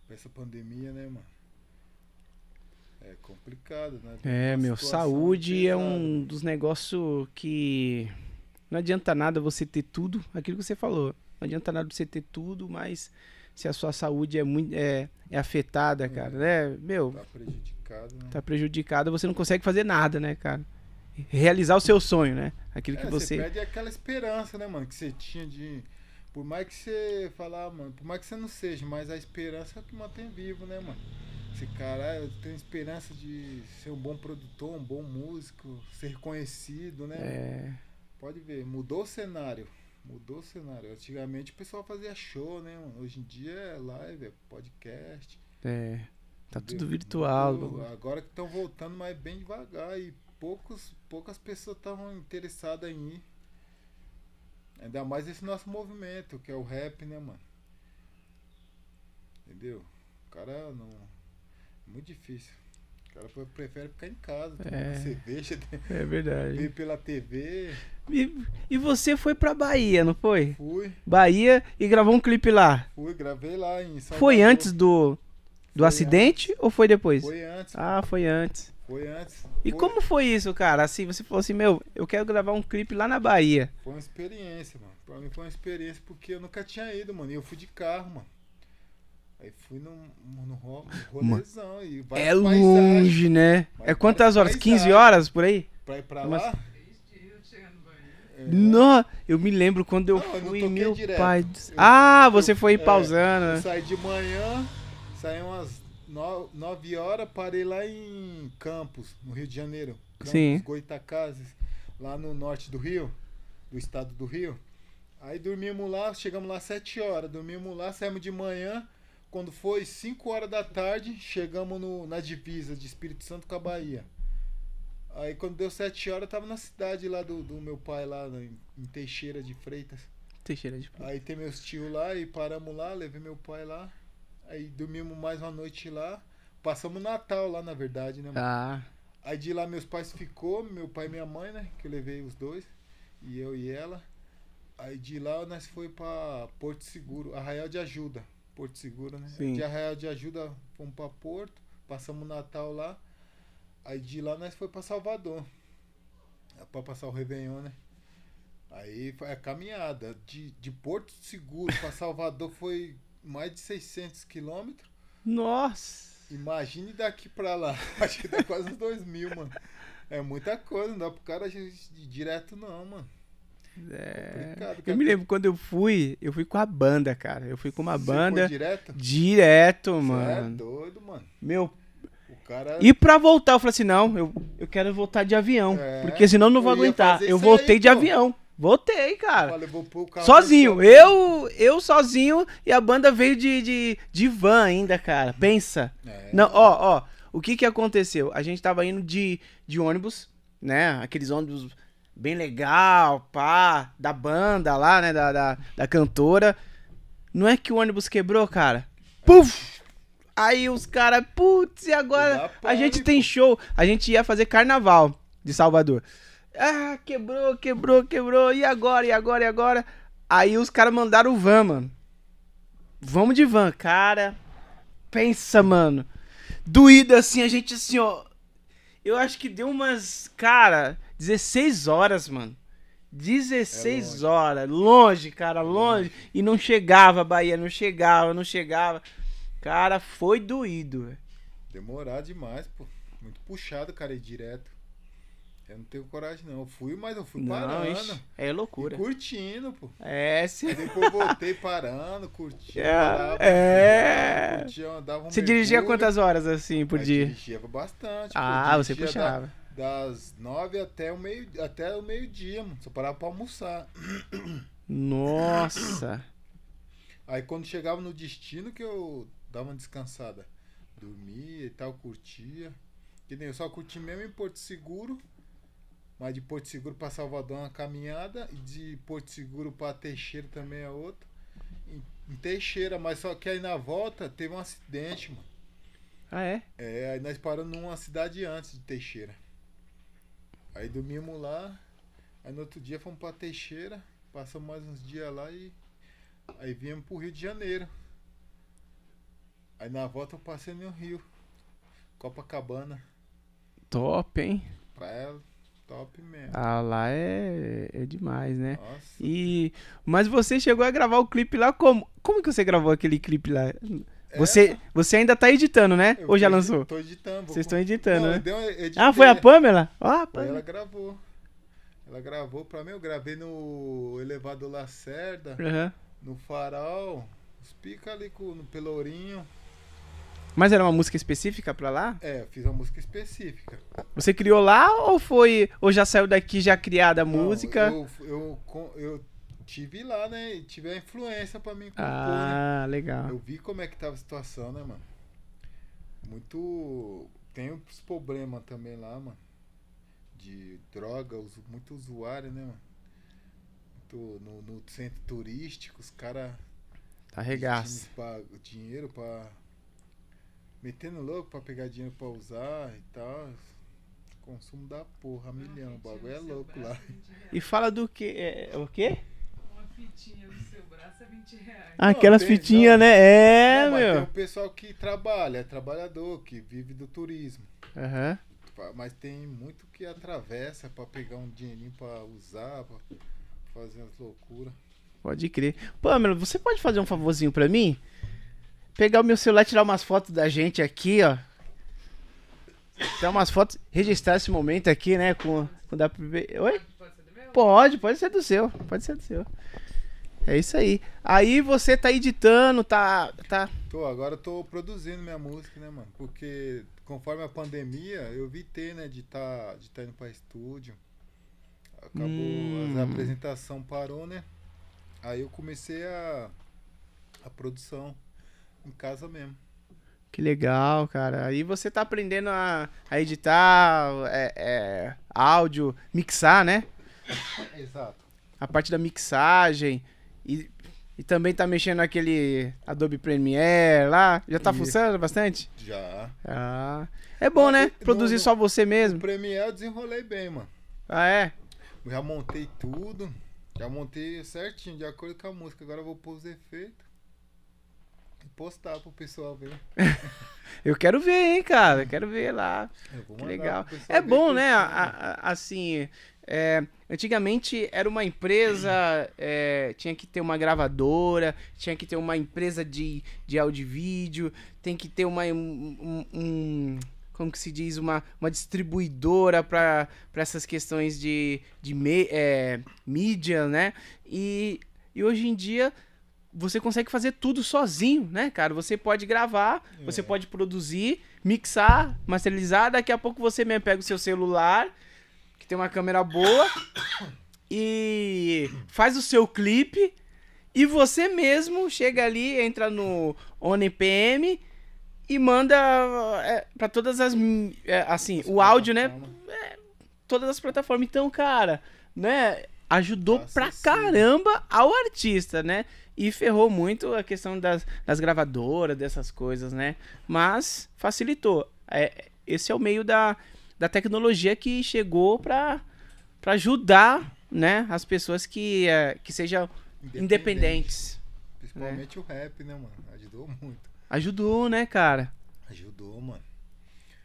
pra essa pandemia, né, mano? É complicado, né? É, Uma meu, saúde é um dos negócios que não adianta nada você ter tudo, aquilo que você falou. Não adianta nada você ter tudo, mas se a sua saúde é muito é, é afetada, cara, né? Meu, Tá prejudicado, né? tá prejudicada, você não consegue fazer nada, né, cara? Realizar o seu sonho, né? Aquilo É, que você você perde aquela esperança, né, mano? Que você tinha de. Por mais que você falar, mano, por mais que você não seja, mas a esperança é o que mantém vivo, né, mano? Esse cara, eu tenho esperança de ser um bom produtor, um bom músico, ser reconhecido, né? é, Pode ver, mudou o cenário. Mudou o cenário. Antigamente o pessoal fazia show, né, mano? Hoje em dia é live, é podcast. é, tá tudo virtual. Mudou. Agora que estão voltando, mas bem devagar. E poucos, poucas pessoas estavam interessadas em ir. Ainda mais esse nosso movimento, que é o rap, né, mano? Entendeu? O cara não. É muito difícil. O cara pre- prefere ficar em casa, tomando É. cerveja, É verdade. ver pela TV. E, e você foi pra Bahia, não foi? Fui, Bahia e gravou um clipe lá. fui, gravei lá em Salvador. Foi antes do, do Foi acidente ou foi depois? Foi antes, Ah, foi antes. Foi antes. E Foi- como foi isso, cara? Assim, você falou assim, meu, eu quero gravar um clipe lá na Bahia. Foi uma experiência, mano. Pra mim foi uma experiência porque eu nunca tinha ido, mano. E eu fui de carro, mano. Aí fui ro- num rolezão e vai é longe, né? Mas É quantas horas? 15 paisagens. horas por aí? Pra ir pra Mas- lá. É. Não, eu me lembro quando eu Não, eu fui, toquei meu direto. pai. Eu- ah, você eu- foi é, pausando. Eu né? saí de manhã, saí umas 9 horas, parei lá em Campos, no Rio de Janeiro. Campos, Sim. Goitacazes, lá no norte do Rio, do estado do Rio. Aí dormimos lá, chegamos lá às 7 horas, dormimos lá, saímos de manhã. Quando foi 5 horas da tarde, chegamos no- na divisa de Espírito Santo com a Bahia. Aí quando deu 7 horas, eu tava na cidade lá do, do meu pai, lá em, Teixeira de Freitas. Teixeira de Aí tem meus tios lá e paramos lá, levei meu pai lá. Aí dormimos mais uma noite lá. Passamos Natal lá, na verdade, né? mano? Ah, Aí de lá meus pais ficou, meu pai e minha mãe, né? Que eu levei os dois. E eu e ela. Aí de lá nós foi pra Porto Seguro, Arraial de Ajuda. Porto Seguro, né? Sim. De Arraial de Ajuda fomos pra Porto, passamos Natal lá. Aí de lá nós foi pra Salvador. Pra passar o Réveillon, né? Aí foi a caminhada. De, de Porto Seguro pra Salvador foi mais de 600 quilômetros. nossa. Imagine daqui pra lá. Acho que dá quase uns 2 mil, mano. É muita coisa, não dá pro cara ir direto, não, mano. É. Eu me lembro quando eu fui, eu fui com a banda, cara. Eu fui com uma Você banda direto? direto, Você é mano. doido, mano. Meu, O cara. E pra voltar, eu falei assim, não, eu, eu quero voltar de avião. É, porque senão eu não vou aguentar. Eu voltei aí, de pô. avião. Voltei, cara. Carro Sozinho. Eu, eu sozinho e a banda veio de, de, de van ainda, cara. Pensa. É. Não, ó, ó. O que que aconteceu? A gente tava indo de, de ônibus, né? Aqueles ônibus bem legal, pá, da banda lá, né? Da, da, da cantora. Não é que o ônibus quebrou, cara? Puf! Aí os caras, putz, e agora? A gente tem show. A gente ia fazer carnaval de Salvador. Ah, quebrou, quebrou, quebrou. E agora, e agora, e agora? Aí os caras mandaram o van, mano. Vamos de van, cara. Pensa, mano. Doído assim, a gente assim, ó. Eu acho que deu umas, cara, 16 horas, mano. 16 É longe. horas. Longe, cara, longe. E não chegava a Bahia, não chegava, não chegava. Cara, foi doído, velho. Demorar demais, pô. Muito puxado, cara, ir direto. Eu não tenho coragem, não. Eu fui, mas eu fui Não, parando. ixi, é loucura. curtindo, pô. É, se... Aí depois eu voltei parando, curtindo. É, parava, é. curtia, dava um Você dirigia quantas horas assim por Mas dia? Dirigia bastante. pô. Ah, você Dirigia da- puxava. das nove até o meio até o meio dia, mano. Só parava pra almoçar. Nossa. Aí quando chegava no destino que eu dava uma descansada. Dormia e tal, curtia. Que nem eu só curti mesmo em Porto Seguro. Mas de Porto Seguro pra Salvador é uma caminhada. E de Porto Seguro pra Teixeira também é outra. Em, em Teixeira, mas só que aí na volta teve um acidente, mano. Ah, é? É, aí nós paramos numa cidade antes de Teixeira. Aí dormimos lá. Aí no outro dia fomos pra Teixeira. Passamos mais uns dias lá e. Aí viemos pro Rio de Janeiro. Aí na volta eu passei no Rio. Copacabana. Top, hein? Praia top mesmo. Ah, lá é, é demais, né? Nossa. E mas você chegou a gravar o clipe lá como? Como que você gravou aquele clipe lá? É, Você, você ainda tá editando, né? eu Ou já lançou? Tô editando. Vocês estão editando, Não, né? editei. Ah, foi a Pamela? Ah, Aí ela Pamela. gravou. Ela gravou pra mim, eu gravei no elevador Lacerda, Aham. no farol, os pica ali com, no Pelourinho. Mas era uma música específica pra lá? É, eu fiz uma música específica. Você criou lá ou foi ou já saiu daqui já criada a Não, música? Eu, eu, com- eu tive lá, né? E tive a influência pra mim compor, né? Ah, legal. Eu vi como é que tava a situação, né, mano? Muito. Tem uns problemas também lá, mano. De droga, muito usuário, né, mano? Muito, no, no centro turístico, os caras. Tá regaço. Dinheiro pra. Metendo louco pra pegar dinheiro pra usar e tal. Consumo da porra, milhão. O bagulho é louco lá. E fala do que? É, o quê? Uma fitinha do seu braço é 20 reais. Ah, Aquelas tem- fitinhas, não. né? É, Não, mas tem meu. o pessoal que trabalha, é trabalhador, que vive do turismo. Aham. Fa- Mas tem muito que atravessa pra pegar um dinheirinho pra usar, pra fazer as loucuras. Pode crer. Pamela, você pode fazer um favorzinho pra mim? Pegar o meu celular e tirar umas fotos da gente aqui, ó. Tirar umas fotos, registrar esse momento aqui, né? Com, com da... Oi? Pode ser do meu? Pode, pode ser do seu. Pode ser do seu. É isso aí. Aí você tá editando, tá. tá... Tô, agora eu tô produzindo minha música, né, mano? Porque conforme a pandemia, eu evitei, né, de tá, de tá indo pra estúdio. Acabou, Hum. a apresentação parou, né? Aí eu comecei a, a produção em casa mesmo. Que legal, cara. Aí você tá aprendendo a, a editar é, é, áudio, mixar, né? Exato. A parte da mixagem. E, e também tá mexendo naquele Adobe Premiere lá. Já tá Isso. funcionando bastante? Já. Ah. É bom, né? No- Produzir no- só você mesmo. Premiere eu desenrolei bem, mano. Ah, é? Eu já montei tudo. Já montei certinho, de acordo com a música. Agora eu vou pôr os efeitos. Postar pro pessoal ver. Eu quero ver, hein, cara. Quero ver lá. Eu Que legal. É bom, né? a- a- assim, é, antigamente era uma empresa, é, tinha que ter uma gravadora, tinha que ter uma empresa de, de áudio e vídeo, tem que ter uma, um, um- um- como que se diz, uma, uma distribuidora para essas questões de, de me- é, mídia, né? E, e hoje em dia você consegue fazer tudo sozinho, né, cara? Você pode gravar, você É. pode produzir, mixar, masterizar. Daqui a pouco você mesmo pega o seu celular, que tem uma câmera boa, e faz o seu clipe. E você mesmo chega ali, entra no ONPM e manda é, para todas as. é, assim, o áudio, né? Todas as plataformas. Então, cara, né? Ajudou Nossa, pra sim. caramba ao artista, né? E ferrou muito a questão das, das gravadoras, dessas coisas, né? Mas facilitou. É, esse é o meio da, da tecnologia que chegou pra, pra ajudar, né? As pessoas que, é, que sejam independentes. Principalmente o rap, né, mano? Ajudou muito. Ajudou, né, cara? Ajudou, mano.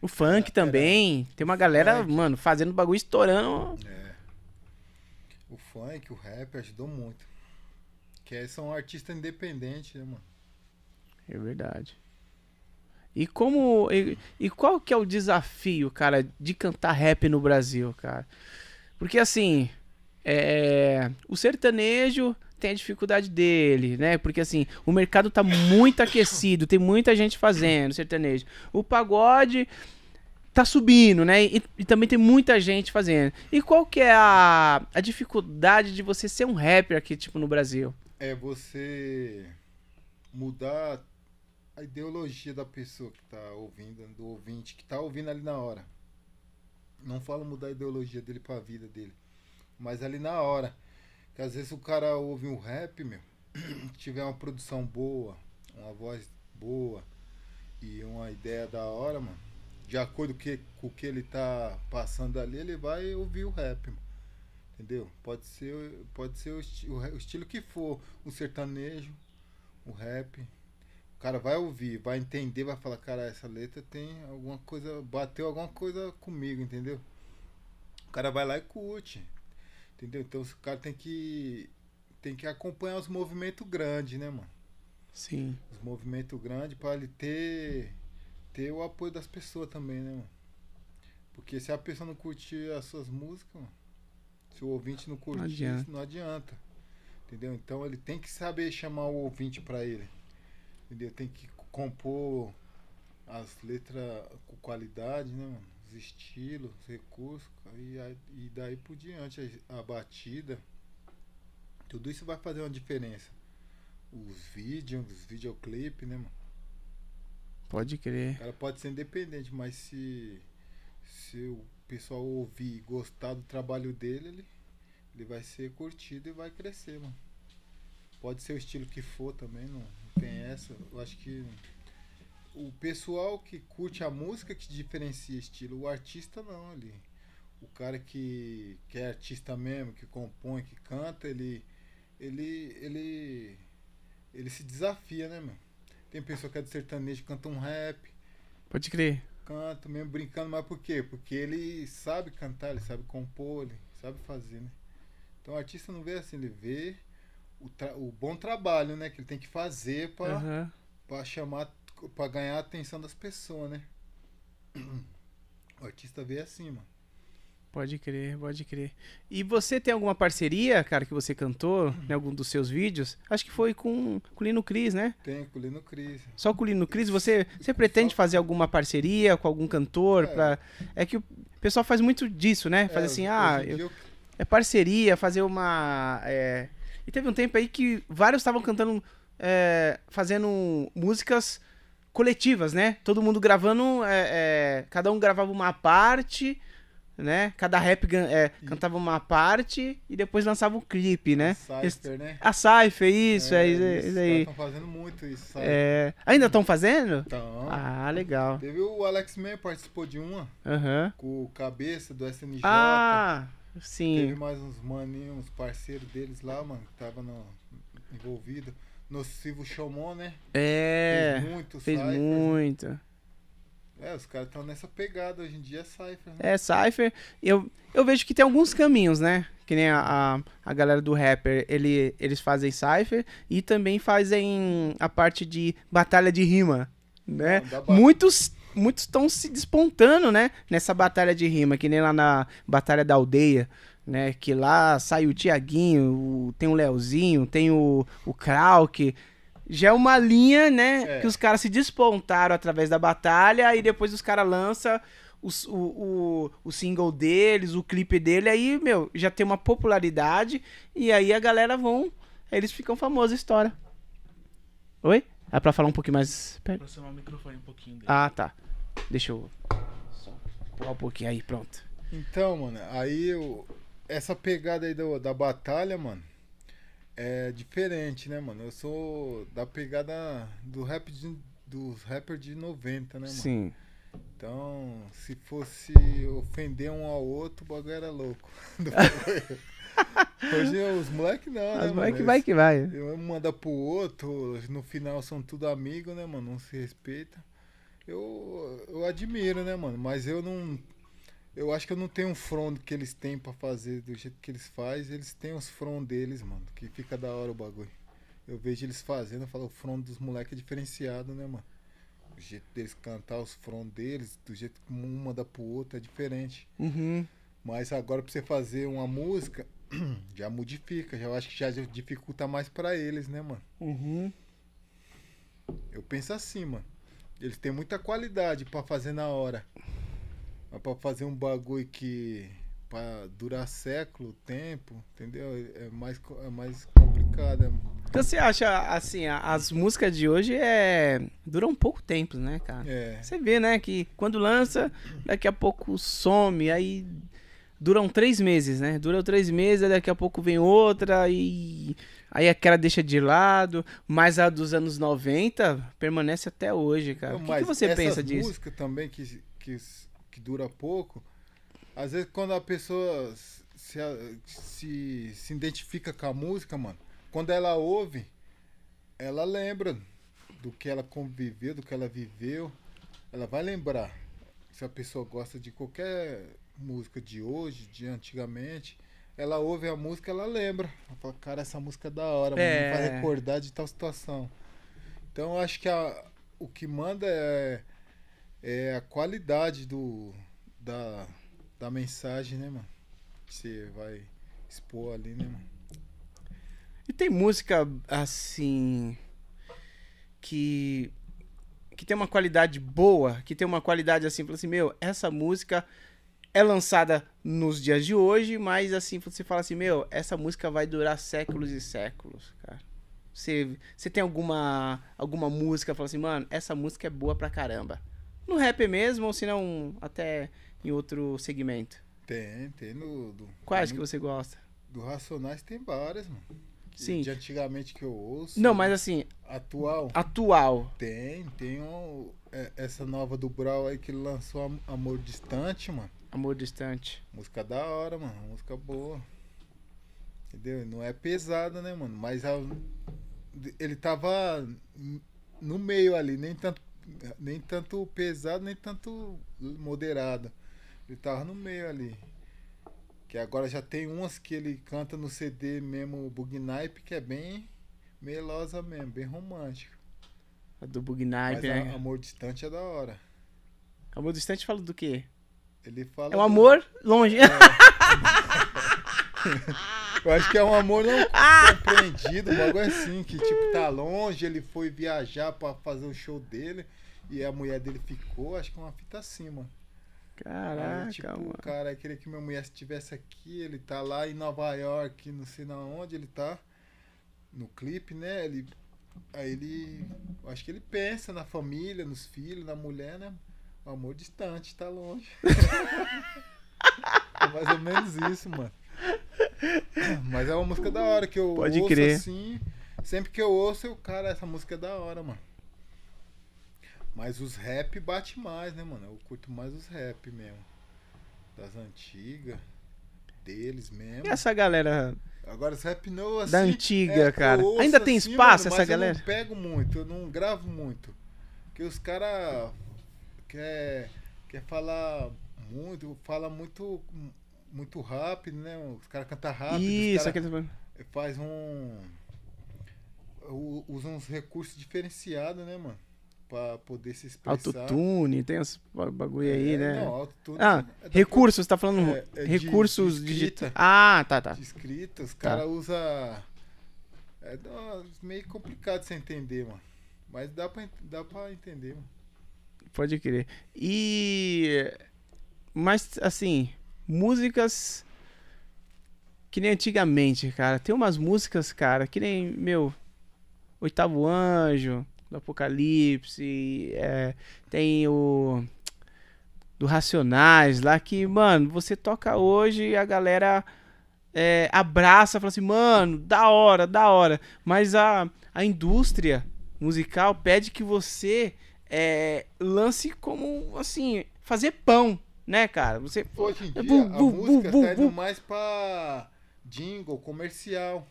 O funk Era- também. Tem uma galera, funk. mano, fazendo bagulho estourando. É. O funk, o rap ajudou muito. Que são artistas independentes, né, mano? É verdade. E como. E, e qual que é o desafio, cara, de cantar rap no Brasil, cara? Porque assim. É, o sertanejo tem a dificuldade dele, né? Porque assim, o mercado tá muito aquecido, tem muita gente fazendo sertanejo. O pagode tá subindo, né? E, e também tem muita gente fazendo. E qual que é a, a dificuldade de você ser um rapper aqui, tipo, no Brasil? É você mudar a ideologia da pessoa que tá ouvindo, do ouvinte, que tá ouvindo ali na hora. Não falo mudar a ideologia dele pra vida dele. Mas ali na hora. Que às vezes o cara ouve um rap, meu, tiver uma produção boa, uma voz boa e uma ideia da hora, mano. De acordo que, com o que ele tá passando ali, ele vai ouvir o rap, mano. Entendeu? Pode ser, pode ser o, esti- o estilo que for, o sertanejo, o rap. O cara vai ouvir, vai entender, vai falar, cara, essa letra tem alguma coisa, bateu alguma coisa comigo, entendeu? O cara vai lá e curte. Entendeu? Então o cara tem que tem que acompanhar os movimentos grandes, né, mano? Sim. Os movimentos grandes para ele ter ter o apoio das pessoas também, né, mano? Porque se a pessoa não curtir as suas músicas, mano, se o ouvinte não curtir, adianta. não adianta. Entendeu? Então ele tem que saber chamar o ouvinte para ele. Entendeu? Tem que compor as letras com qualidade, né, mano? Os estilos, os recursos, e, e daí por diante a, a batida. Tudo isso vai fazer uma diferença. Os vídeos, os videoclipes, né, mano? Pode crer. Cara pode ser independente, mas se, se o pessoal ouvir e gostar do trabalho dele, ele, ele vai ser curtido e vai crescer, mano. Pode ser o estilo que for também, não, não tem essa. Eu acho que o pessoal que curte a música que diferencia estilo, o artista não ali. O cara que, que é artista mesmo, que compõe, que canta, ele ele ele ele se desafia, né, meu? Tem pessoa que é do sertanejo, canta um rap, Pode crer. canta mesmo brincando, mas por quê? Porque ele sabe cantar, ele sabe compor, ele sabe fazer, né? Então o artista não vê assim, ele vê o, o bom trabalho, né? Que ele tem que fazer pra, Aham. pra chamar, pra ganhar a atenção das pessoas, né? O artista vê assim, mano. Pode crer, pode crer. E você tem alguma parceria, cara, que você cantou em algum dos seus vídeos? Acho que foi com, com o Lino Cris, né? Tem com o Lino Cris. Só com o Lino Cris, você, você pretende fazer alguma parceria com algum cantor? É. Pra... É que o pessoal faz muito disso, né? Faz É, assim, ah, eu- é parceria, fazer uma. é, E teve um tempo aí que vários estavam cantando, é, fazendo músicas coletivas, né? Todo mundo gravando, é, é, cada um gravava uma parte, né? Cada rap é, cantava uma parte e depois lançava um clipe, né? Cypher, né? A Cypher, isso, é, isso, eles isso aí. Estão fazendo muito isso, sabe? É, Ainda estão fazendo? Então, Ah, legal. teve o Alex Man participou de uma Aham. com o cabeça do SNJ. Ah, Teve sim. mais uns maninhos, uns parceiros deles lá, mano, que tava no, envolvido. Nocivo Chomon, né? É, Fez muito fez Cypher. muito. É, os caras estão nessa pegada hoje em dia, é Cypher, né? É, Cypher. Eu, eu vejo que tem alguns caminhos, né? Que nem a, a, a galera do rapper, ele, eles fazem Cypher e também fazem a parte de batalha de rima, né? Não, ba- Muitos muitos estão se despontando, né? Nessa batalha de rima, que nem lá na Batalha da Aldeia, né? Que lá sai o Tiaguinho, tem o Leozinho, tem o, o Krauk. Já é uma linha, né? É. Que os caras se despontaram através da batalha e depois os caras lançam o, o, o single deles, o clipe dele, aí, meu, já tem uma popularidade e aí a galera vão. Eles ficam famosos a história. Oi? É pra falar um pouquinho mais perto? Aproximar o microfone um pouquinho dele. Ah, tá. Deixa eu só um pouquinho aí, pronto. Então, mano, aí eu, essa pegada aí do, da batalha, mano, é diferente, né, mano? Eu sou da pegada do rap de, dos rappers de 90, né, mano? Sim. Então, se fosse ofender um ao outro, o bagulho era louco. Hoje os moleques não, né, Mas mano? vai que vai. Um manda pro outro, no final são tudo amigos, né, mano? Não se respeita. Eu, eu admiro, né, mano? Mas eu não. Eu acho que eu não tenho um front que eles têm pra fazer do jeito que eles fazem. Eles têm os front deles, mano. Que fica da hora o bagulho. Eu vejo eles fazendo, eu falo, o front dos moleques é diferenciado, né, mano? O jeito deles cantar os front deles, do jeito que um manda pro outro é diferente. Uhum. Mas agora pra você fazer uma música, já modifica. Já eu acho que já dificulta mais pra eles, né, mano? Uhum. Eu penso assim, mano. Eles têm muita qualidade pra fazer na hora. Mas pra fazer um bagulho que pra durar século, tempo, entendeu? É mais, é mais complicado. é- O que você acha, assim, as músicas de hoje é... duram pouco tempo, né, cara? É. Você vê, né, que quando lança, daqui a pouco some, aí duram três meses, né? Duram três meses, daqui a pouco vem outra e aí aquela deixa de lado, mas a dos anos 90 permanece até hoje, cara. Não, o que, mas que você pensa disso? músicas também que, que, que dura pouco, às vezes quando a pessoa se, se, se identifica com a música, mano, quando ela ouve, ela lembra do que ela conviveu, do que ela viveu. Ela vai lembrar. Se a pessoa gosta de qualquer música de hoje, de antigamente, ela ouve a música, ela lembra. Ela fala, cara, essa música é da hora, É. recordar de tal situação. Então eu acho que a, o que manda é, é a qualidade do, da, da mensagem, né, mano? Que você vai expor ali, né, mano? E tem música assim que que tem uma qualidade boa, que tem uma qualidade assim, assim, meu, essa música é lançada nos dias de hoje, mas assim, você fala assim, meu, essa música vai durar séculos e séculos, cara. Você, você tem alguma alguma música, fala assim, mano, essa música é boa pra caramba. No rap mesmo, ou se não até em outro segmento. Tem, tem no. Do, Quais que no- você gosta? Do Racionais tem várias, mano. Que- Sim. De antigamente que eu ouço. Não, mas assim, Atual. atual. Tem, tem um, é- essa nova do Brau aí que lançou Am- Amor Distante, mano. Amor distante. Música da hora, mano. Música boa. Entendeu? Não é pesada, né, mano? Mas a- ele tava no meio ali, nem tanto, nem tanto pesado, nem tanto moderado. Ele tava no meio ali. Que agora já tem umas que ele canta no CD mesmo, o Bugnipe, que é bem melosa mesmo, bem romântica. A do Bugnipe, a- né? Amor Distante é da hora. Amor distante fala do quê? Ele fala. É o do- amor longe. Eu acho que é um amor não compreendido, um bagulho assim, que tipo, tá longe, ele foi viajar pra fazer o show dele e a mulher dele ficou, acho que é uma fita assim, mano. Caraca, Aí, tipo, mano. o cara queria que minha mulher estivesse aqui, ele tá lá em Nova York, não sei na onde ele tá, no clipe, né? Ele, aí ele, eu acho que ele pensa na família, nos filhos, na mulher, né? O amor distante, tá longe. é mais ou menos isso, mano. Mas é uma música da hora que eu Pode ouço crer. assim. Sempre que eu ouço, eu, cara, essa música é da hora, mano. Mas os rap bate mais, né, mano? Eu curto mais os rap mesmo. Das antigas. Deles mesmo. E essa galera Agora os rap novo assim. da antiga, é, cara? Ainda tem assim, espaço mano, essa mas Eu galera? não pego muito, eu não gravo muito. Porque os caras quer, quer falar muito, fala muito muito rápido, né? Os caras cantam rápido, Isso, aquele... faz um usa uns recursos diferenciados, né, mano? Pra poder se expressar. autotune, tem uns ba- bagulho aí, É, né? Não, autotune ah, é recursos, você tá falando É, é de- recursos de digitais. escrita. Ah, tá, tá. de escrita, os Tá. caras usam. É meio complicado de você entender, mano. Mas dá pra, dá pra entender, mano. Pode crer. E. Mas, assim, músicas. Que nem antigamente, cara. Tem umas músicas, cara, que nem, meu. Oitavo Anjo, do Apocalipse. é, tem o. Do Racionais lá, que, mano, você toca hoje e a galera. é, abraça, fala assim, mano, da hora, da hora. Mas a, a indústria musical pede que você é, lance como, assim, fazer pão, né, cara? Você. Hoje em dia, Bu, a música tá indo mais pra jingle, comercial.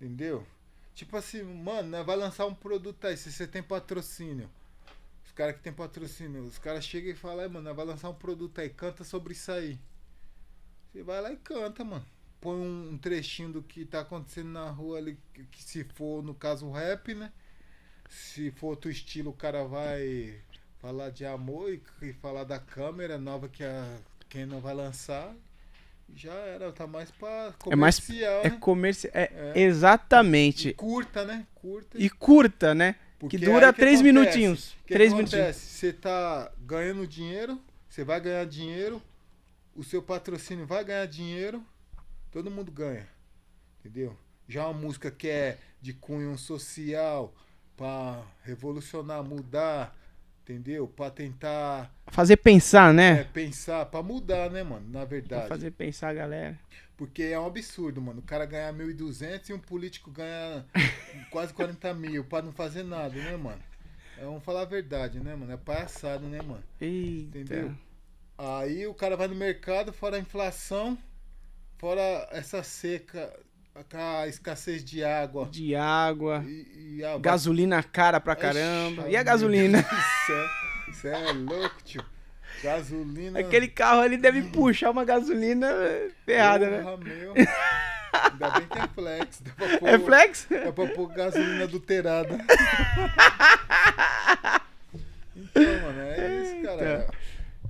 Entendeu? Tipo assim, mano, vai lançar um produto aí, se você tem patrocínio. Os caras que tem patrocínio, os caras chegam e falam, "É, mano, nós vai lançar um produto aí, canta sobre isso aí. Você vai lá e canta, mano. Põe um, um trechinho do que tá acontecendo na rua ali, que, se for, no caso, o rap, né? Se for outro estilo, o cara vai falar de amor e, e falar da câmera nova que a quem não vai lançar. Já era, tá mais pra É mais- comercial, É né? comercial. É, É. exatamente. E curta, né? Curta. E curta, né? Porque que dura aí três acontece? minutinhos. Que Três acontece? minutinhos. Você tá ganhando dinheiro, você vai ganhar dinheiro o seu patrocínio vai ganhar dinheiro, todo mundo ganha. Entendeu? Já uma música que é de cunho social, pra revolucionar, mudar, entendeu? Pra tentar Fazer pensar, é, né? pensar, pra mudar, né, mano? Na Pra verdade. fazer pensar a galera. Porque é um absurdo, mano. O cara ganhar 1.200 e um político ganha quase 40 mil pra não fazer nada, né, mano? É, vamos falar a verdade, né, mano? É palhaçada, né, mano? Eita. Entendeu? Aí o cara vai no mercado, fora a inflação, fora essa seca, a escassez de água. De água. E, e a Gasolina cara pra caramba. E a gasolina? Do céu. Você é louco, tio. Gasolina. Aquele carro ali deve puxar uma gasolina ferrada, né? Porra, meu. Ainda bem que é flex. Pôr, É flex? Dá pra pôr gasolina adulterada. Então, mano, é isso, cara.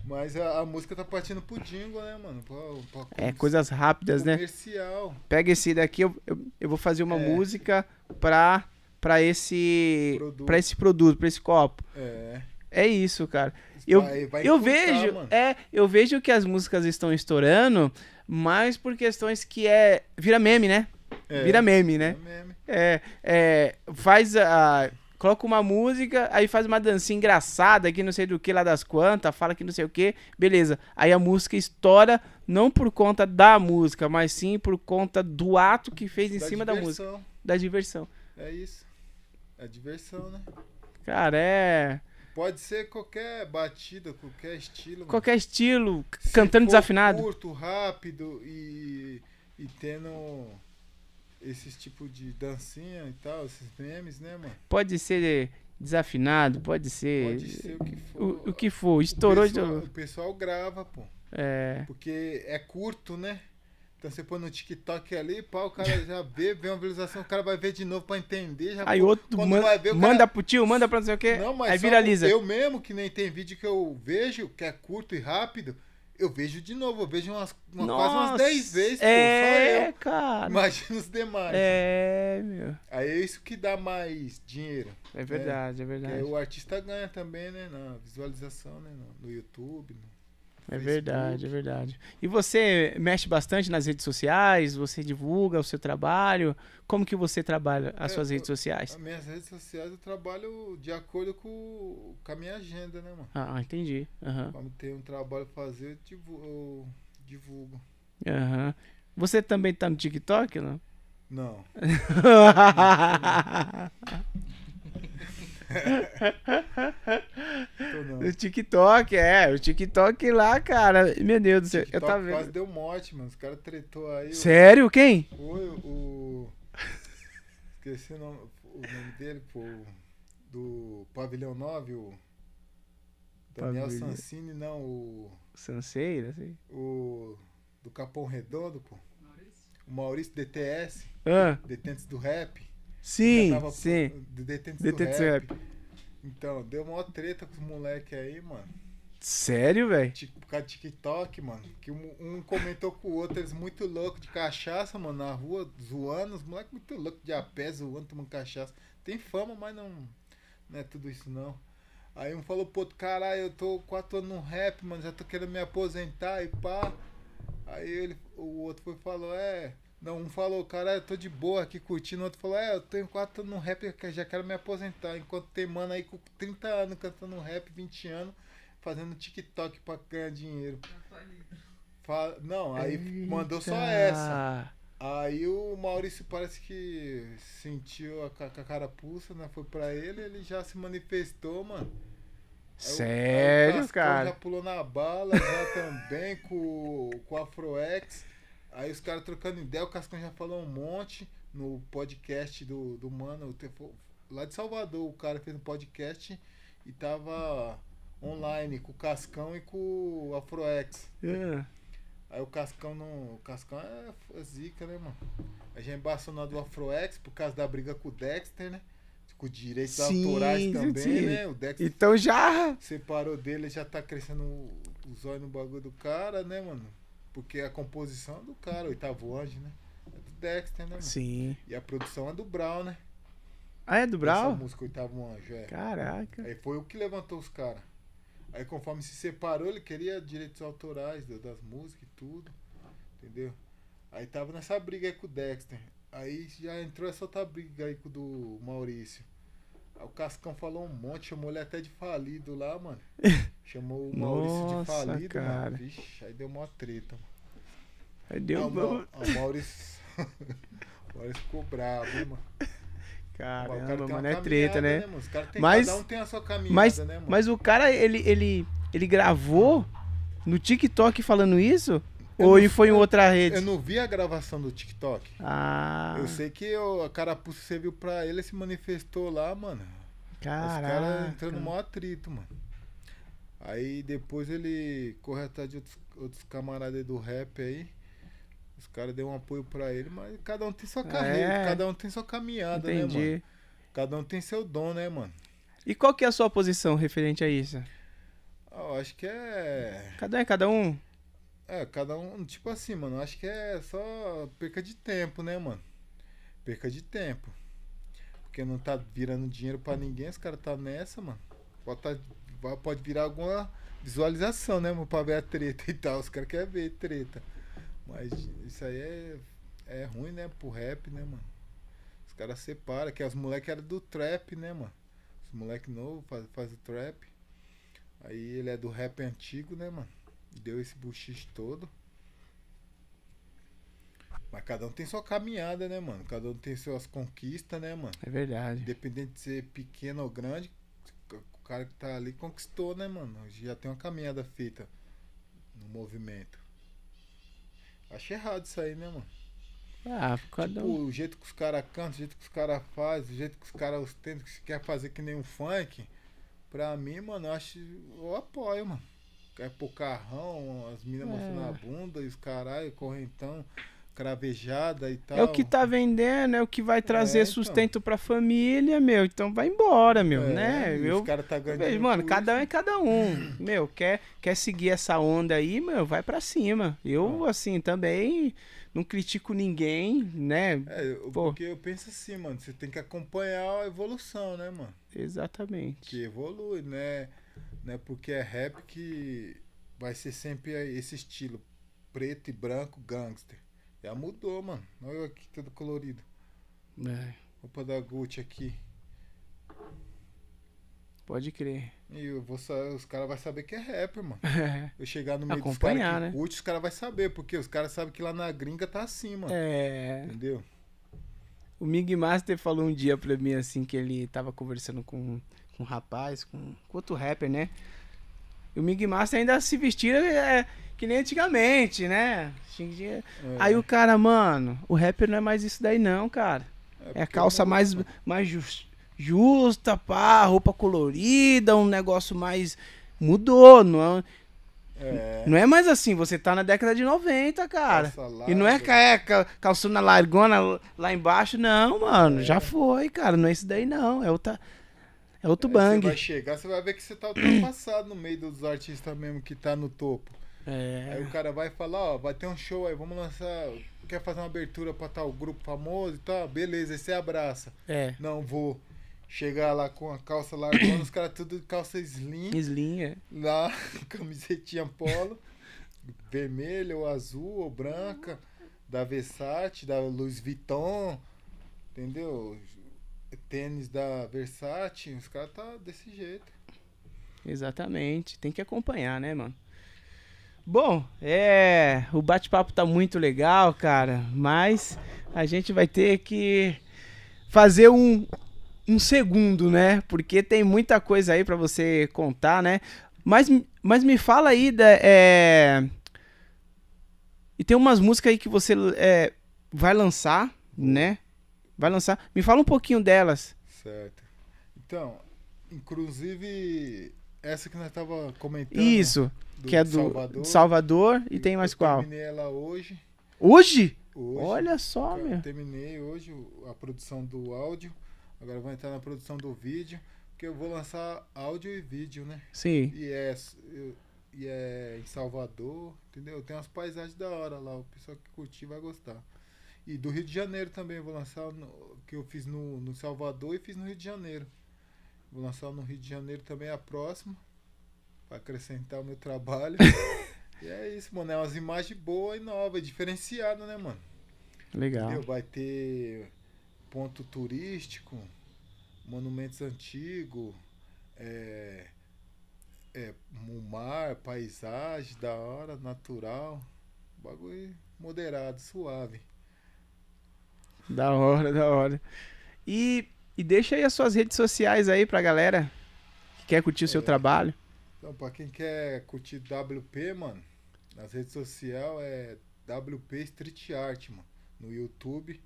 Mas a, a música tá partindo pro jingle, né, mano? Pra, pra É, coisas rápidas, né? comercial. Pega esse daqui, eu, eu, eu vou fazer uma É. música pra, pra esse Produto. pra esse produto, pra esse copo. É. É isso, cara. Eu, Vai- vai eu vejo, mano. é, eu vejo que as músicas estão estourando, mas por questões que é vira meme, né? É. Vira meme, né? É meme. É, é, faz a. Coloca uma música, aí faz uma dancinha engraçada aqui, não sei do que lá das quantas, fala que não sei o que, beleza. Aí a música estoura, não por conta da música, mas sim por conta do ato que fez em Da cima da música, diversão. da diversão. É isso. É diversão, né? Cara, é. Pode ser qualquer batida, qualquer estilo. mano. Qualquer estilo, c- Se cantando desafinado. Curto, rápido e, e tendo esses tipo de dancinha e tal, esses memes, né, mano? Pode ser desafinado, pode ser. Pode ser o que for. O, o que for, estourou, o pessoal, estourou. o pessoal grava, pô. É. Porque é curto, né? Então você põe no TikTok ali, pá, o cara já vê, vê uma visualização, o cara vai ver de novo pra entender. Já, Aí pô, outro man- vai ver, o manda cara- pro tio, manda pra não sei o que. Não, mas aí viraliza. eu mesmo, que nem tem vídeo que eu vejo, que é curto e rápido, eu vejo de novo, eu vejo umas, uma, quase umas 10 vezes, pô, é, só eu. cara. Imagina os demais. É, meu. Aí é isso que dá mais dinheiro. É verdade, é Que aí verdade. o artista ganha também, né? Na visualização, né? No, no YouTube. no- É Facebook. verdade, é verdade. E você mexe bastante nas redes sociais? Você divulga o seu trabalho? Como que você trabalha as É, suas eu- redes sociais? As minhas redes sociais eu trabalho de acordo com, com a minha agenda, né, mano? Ah, entendi. Aham, Quando tem um trabalho pra fazer, eu divu- eu divulgo. aham. Você também tá no TikTok, não? Não. Não. o TikTok, é. O TikTok lá, cara. Meu Deus do céu. Eu tava quase vendo. deu morte, mano. Os caras tretou aí. o- Sério? Quem? Foi o. Esqueci o nome, o nome dele, pô. Do Pavilhão 9, o. Daniel Pavilhão. Sansini, não, o. Sanseira, assim. O. Do Capão Redondo, pô. O Maurício DTS, Ah, Detentes do Rap. Sim, pô, sim. do Detentes, Detentes do do rap. Então, deu maior treta com os moleques aí, mano. Sério, velho? Por causa do TikTok, mano. Que um, comentou com o outro, eles muito loucos de cachaça, mano, na rua, zoando. Os moleques muito loucos de a pé, zoando, tomando cachaça. Tem fama, mas não, não é tudo isso, não. Aí um falou pro outro, caralho, eu tô quatro anos no rap, mano, já tô querendo me aposentar e pá. Aí ele, o outro foi e falou, é. Não, um falou, caralho, eu tô de boa aqui curtindo. O outro falou, é, eu tenho quatro anos no rap, eu já quero me aposentar. Enquanto tem mano aí com 30 anos cantando rap, 20 anos, fazendo TikTok pra ganhar dinheiro. Tá falido. Fa- Não, aí mandou só Eita. essa. Aí o Maurício parece que sentiu a, a carapuça, né? Foi pra ele, ele já se manifestou, mano. Aí o- aí o Sério, Cascão Já cara? pulou na bala, já também com, com o Afroex. Aí os caras trocando ideia, o Cascão já falou um monte no podcast do, do Mano, lá de Salvador, o cara fez um podcast e tava online com o Cascão e com o Afroex. Ah, Aí o Cascão não. O Cascão é, é zica, né, mano? A gente embaçou na do Afroex por causa da briga com o Dexter, né? Com direitos Sim, autorais também, sim. né? O Dexter Então já. separou dele, já tá crescendo o, o zóio no bagulho do cara, né, mano? Porque a composição é do cara, oitavo anjo, né? É do Dexter, né, mano? Sim. E a produção é do Brown, né? Ah, é do Essa Brau? música Oitavo Anjo, é. Caraca. Aí foi o que levantou os caras. Aí conforme se separou, ele queria direitos autorais da- das músicas e tudo. Entendeu? Aí tava nessa briga aí com o Dexter. Aí já entrou essa outra briga aí com o do Maurício. O Cascão falou um monte, chamou ele até de falido lá, mano. Chamou o Maurício Nossa, de falido, cara. mano. Vixe, aí deu uma treta. mano. Aí deu Ah, o Mau- ah, o Maurício. o Maurício ficou bravo, hein, mano. Caramba, tem mano, é treta, caminhada, né? mano? Os caras têm, Mas- um tem a sua caminhada, Mas, né, mano? mas o cara, ele, ele, ele gravou no TikTok falando isso? Eu Ou não- e foi em outra rede? Eu não vi a gravação do TikTok. Ah, Eu sei que o a carapuça serviu pra ele, se manifestou lá, mano. Os caras caraca. entrando no maior atrito, mano. Aí depois ele corre atrás de outros, outros camaradas aí do rap aí. Os caras deu um apoio pra ele, mas cada um tem sua carreira, É. cada um tem sua caminhada, né, mano? Entendi. Cada um tem seu dom, né, mano? E qual que é a sua posição referente a isso? Ah, Eu acho que é. Cada um é cada um? É, cada um, tipo assim, mano, acho que é só perca de tempo, né, mano? Perca de tempo. Porque não tá virando dinheiro pra ninguém, os caras tá nessa, mano. Pode, tá- pode virar alguma visualização, né, mano, pra ver a treta e tal. Os caras querem ver treta. Mas isso aí é, é ruim, né, pro rap, né, mano? Os caras separam, que os moleques eram do trap, né, mano? Os moleques novos faz, faz o trap. Aí ele é do rap antigo, né, mano? Deu esse buchiche todo. Mas cada um tem sua caminhada, né, mano? Cada um tem suas conquistas, né, mano? É verdade. Independente de ser pequeno ou grande, o cara que tá ali conquistou, né, mano? Já tem uma caminhada feita no movimento. Acho errado isso aí, né, mano? Ah, cada Tipo, um. o jeito que os caras cantam, o jeito que os caras fazem, o jeito que os caras ostentam, que se quer fazer que nem um funk, pra mim, mano, eu acho. Eu apoio, mano. Quer pôr carrão, as minas É. mostrando a bunda e os caralho, correntão, cravejada e tal. É o que tá vendendo, é o que vai trazer É, então. sustento pra família, meu. Então vai embora, meu, É, né? e Eu, Os caras tá ganhando. mano, cada um é cada um. Meu, quer, quer seguir essa onda aí, meu, vai pra cima. Eu, Ah. assim, também não critico ninguém, né? É, Pô. porque eu penso assim, mano, você tem que acompanhar a evolução, né, mano? Exatamente. Que evolui, né? Não é porque é rap que vai ser sempre esse estilo preto e branco gangster. Já mudou, mano. Olha eu aqui todo colorido. É, Roupa da Gucci aqui. pode crer. E eu vou os caras vão saber que é rapper, mano. É. Eu chegar no meio dos Acompanhar, caras que né? curte, os caras vão saber, porque os caras sabem que lá na gringa tá assim, mano. É. Entendeu? O Mig Master falou um dia pra mim assim que ele tava conversando com, com um rapaz, com, com outro rapper, né? E o Mig Master ainda se vestia é, que nem antigamente, né? Tinha- É, Aí o cara, mano, o rapper não é mais isso daí não, cara. É a porque calça mais, mais jus- justa, pá, roupa colorida, um negócio mais. Mudou, não é, É. não é mais assim, você tá na década de 90, cara. E não é é ca- calçona largona lá embaixo, não, mano. Já foi, cara. Não é isso daí, não. É outra. É outro Aí bang. Você vai chegar, você vai ver que você tá ultrapassado no meio dos artistas mesmo que tá no topo. Aí É. o cara vai falar, ó, vai ter um show aí, vamos lançar. Quer fazer uma abertura pra tal grupo famoso e tal? Beleza, aí você abraça. É. Não vou chegar lá com a calça largona, os caras tudo de calça slim, Slim, é. lá, camisetinha polo, vermelha ou azul ou branca, da Versace, da Louis Vuitton, entendeu? Tênis da Versace, os caras tá desse jeito. Exatamente. Tem que acompanhar, né, mano? Bom, é. O bate-papo tá muito legal, cara. Mas a gente vai ter que fazer um, um segundo, né? Porque tem muita coisa aí pra você contar, né? Mas, mas me fala aí da. é, E tem umas músicas aí que você é, vai lançar, né? Vai lançar. Me fala um pouquinho delas. Certo. Então, inclusive, essa que nós tava comentando. Isso, do que é do Salvador. Salvador, e tem mais qual? Terminei ela hoje. Hoje? hoje Olha só, eu meu. terminei hoje a produção do áudio. Agora vou entrar na produção do vídeo. Porque eu vou lançar áudio e vídeo, né? Sim. E é, eu- e é em Salvador, entendeu? Tem umas paisagens da hora lá. O pessoal que curtir vai gostar. E do Rio de Janeiro também vou lançar, no- que eu fiz no, no Salvador e fiz no Rio de Janeiro. Vou lançar no Rio de Janeiro também a próxima. pra acrescentar o meu trabalho. e é isso, mano. É umas imagens boas e novas, diferenciadas, né, mano? Legal. Entendeu? Vai ter ponto turístico, monumentos antigos, é, é, um mar, paisagem da hora, natural. Bagulho moderado, suave. Da hora, da hora. E, e deixa aí as suas redes sociais aí pra galera que quer curtir o seu É. trabalho. Então, pra quem quer curtir WP, mano, nas redes sociais é WP Street Art, mano. No YouTube.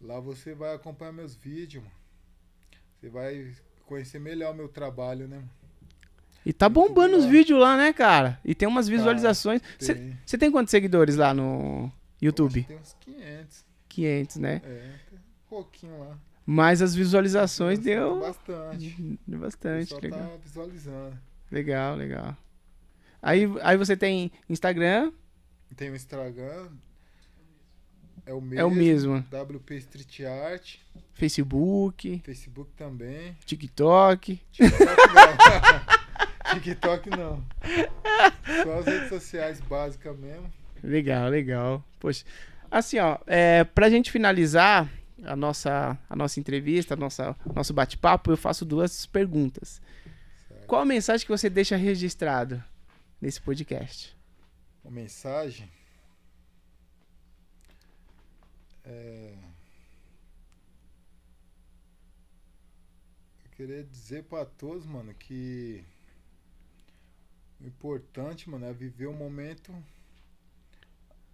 Lá você vai acompanhar meus vídeos, mano. Você vai conhecer melhor meu trabalho, né, mano? E tá bombando os vídeos lá, né, cara? E tem umas visualizações. Você Tem. tem quantos seguidores lá no YouTube? Tem uns 500. 500, né? É, um pouquinho lá. Mas as visualizações Nossa, deu Bastante. deu bastante. pessoal Legal, tá visualizando. legal, legal. Aí, aí você tem Instagram, Tem o Instagram. É o mesmo. é o mesmo. WP Street Art. Facebook, Facebook também. TikTok. TikTok não. TikTok não. Só as redes sociais básicas mesmo. Legal, legal. Poxa, assim, ó, é, pra gente finalizar a nossa, a nossa entrevista, a nossa, nosso bate-papo, eu faço duas perguntas. Certo. Qual a mensagem que você deixa registrado nesse podcast? Uma mensagem. É... Eu queria dizer pra todos, mano, que o importante, mano, é viver o momento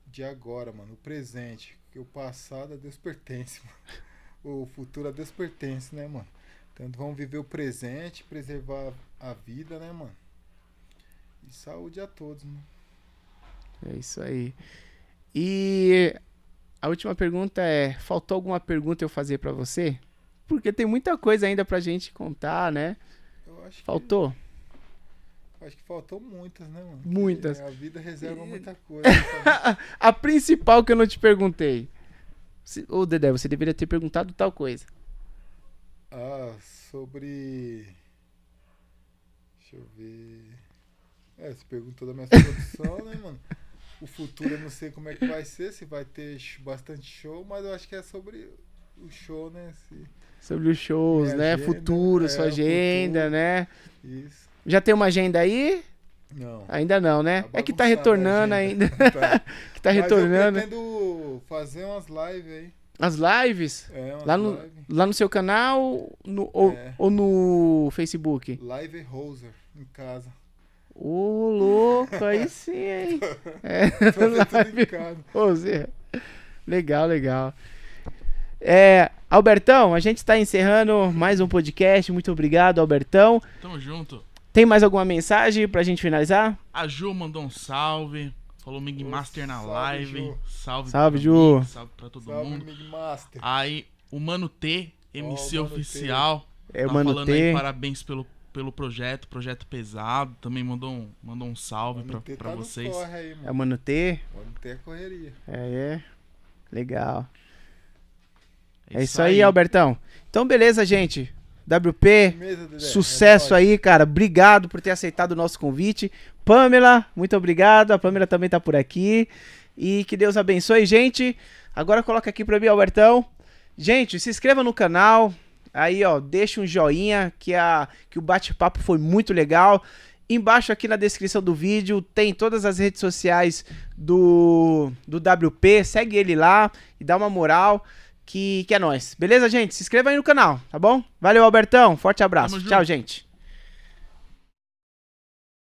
de agora, mano, o presente. Porque o passado a Deus pertence, mano. O futuro a Deus pertence, né, mano? Então vamos viver o presente, preservar a vida, né, mano? E saúde a todos, mano. É isso aí. E a última pergunta é: faltou alguma pergunta eu fazer pra você? Porque tem muita coisa ainda pra gente contar, né? Eu acho que, Faltou? Acho que faltou muitas, né, mano? Muitas. Porque A vida reserva muita coisa. A principal que eu não te perguntei. Ô, Dedé, você deveria ter perguntado tal coisa. ah, sobre. Deixa eu ver. É, você perguntou da minha produção, né, mano? O futuro eu não sei como é que vai ser, se vai ter bastante show, mas eu acho que é sobre o show, né? Se... Sobre os shows, Minha né? agenda, Futuro, é, sua agenda, futuro. né? Isso. Já tem uma agenda aí? Não. Ainda não, né? Tá é que tá a retornando ainda. Tá. que tá Mas retornando. Eu pretendo fazer umas lives aí. As lives? É, umas Lá no, lives. lá no seu canal no, ou, É. ou no Facebook? Live Roser em casa. Ô, louco, aí sim, hein? É, Fazer tudo em live. Zé. Legal, legal. É, Albertão, a gente está encerrando mais um podcast. Muito obrigado, Albertão. Tamo junto. Tem mais alguma mensagem pra gente finalizar? A Ju mandou um salve. Falou Mig Master na salve, live. Ju. Salve, Salve, Ju. mim, Salve pra todo Salve, mundo. Aí, o Mano T, MC Ó, o Mano T. oficial. É o tá Mano falando T. aí parabéns pelo, pelo projeto, projeto pesado. Também mandou um, mandou um salve Mano pra, T pra tá vocês. aí, É o mano. Mano T. Mano T é correria. É, é. Legal. É isso aí, Albertão. Então, beleza, gente. WP, sucesso É aí, cara. Obrigado por ter aceitado o nosso convite. Pamela, muito obrigado. A Pamela também tá por aqui. E que Deus abençoe, gente. Agora coloca aqui pra mim, Albertão. Gente, se inscreva no canal. Aí, ó, deixa um joinha que, a, que o bate-papo foi muito legal. Embaixo aqui na descrição do vídeo tem todas as redes sociais do, do WP. Segue ele lá e dá uma moral que, que é nóis. Beleza, gente? Se inscreva aí no canal, tá bom? Valeu, Albertão. Forte abraço. Tamo junto. Tchau, gente.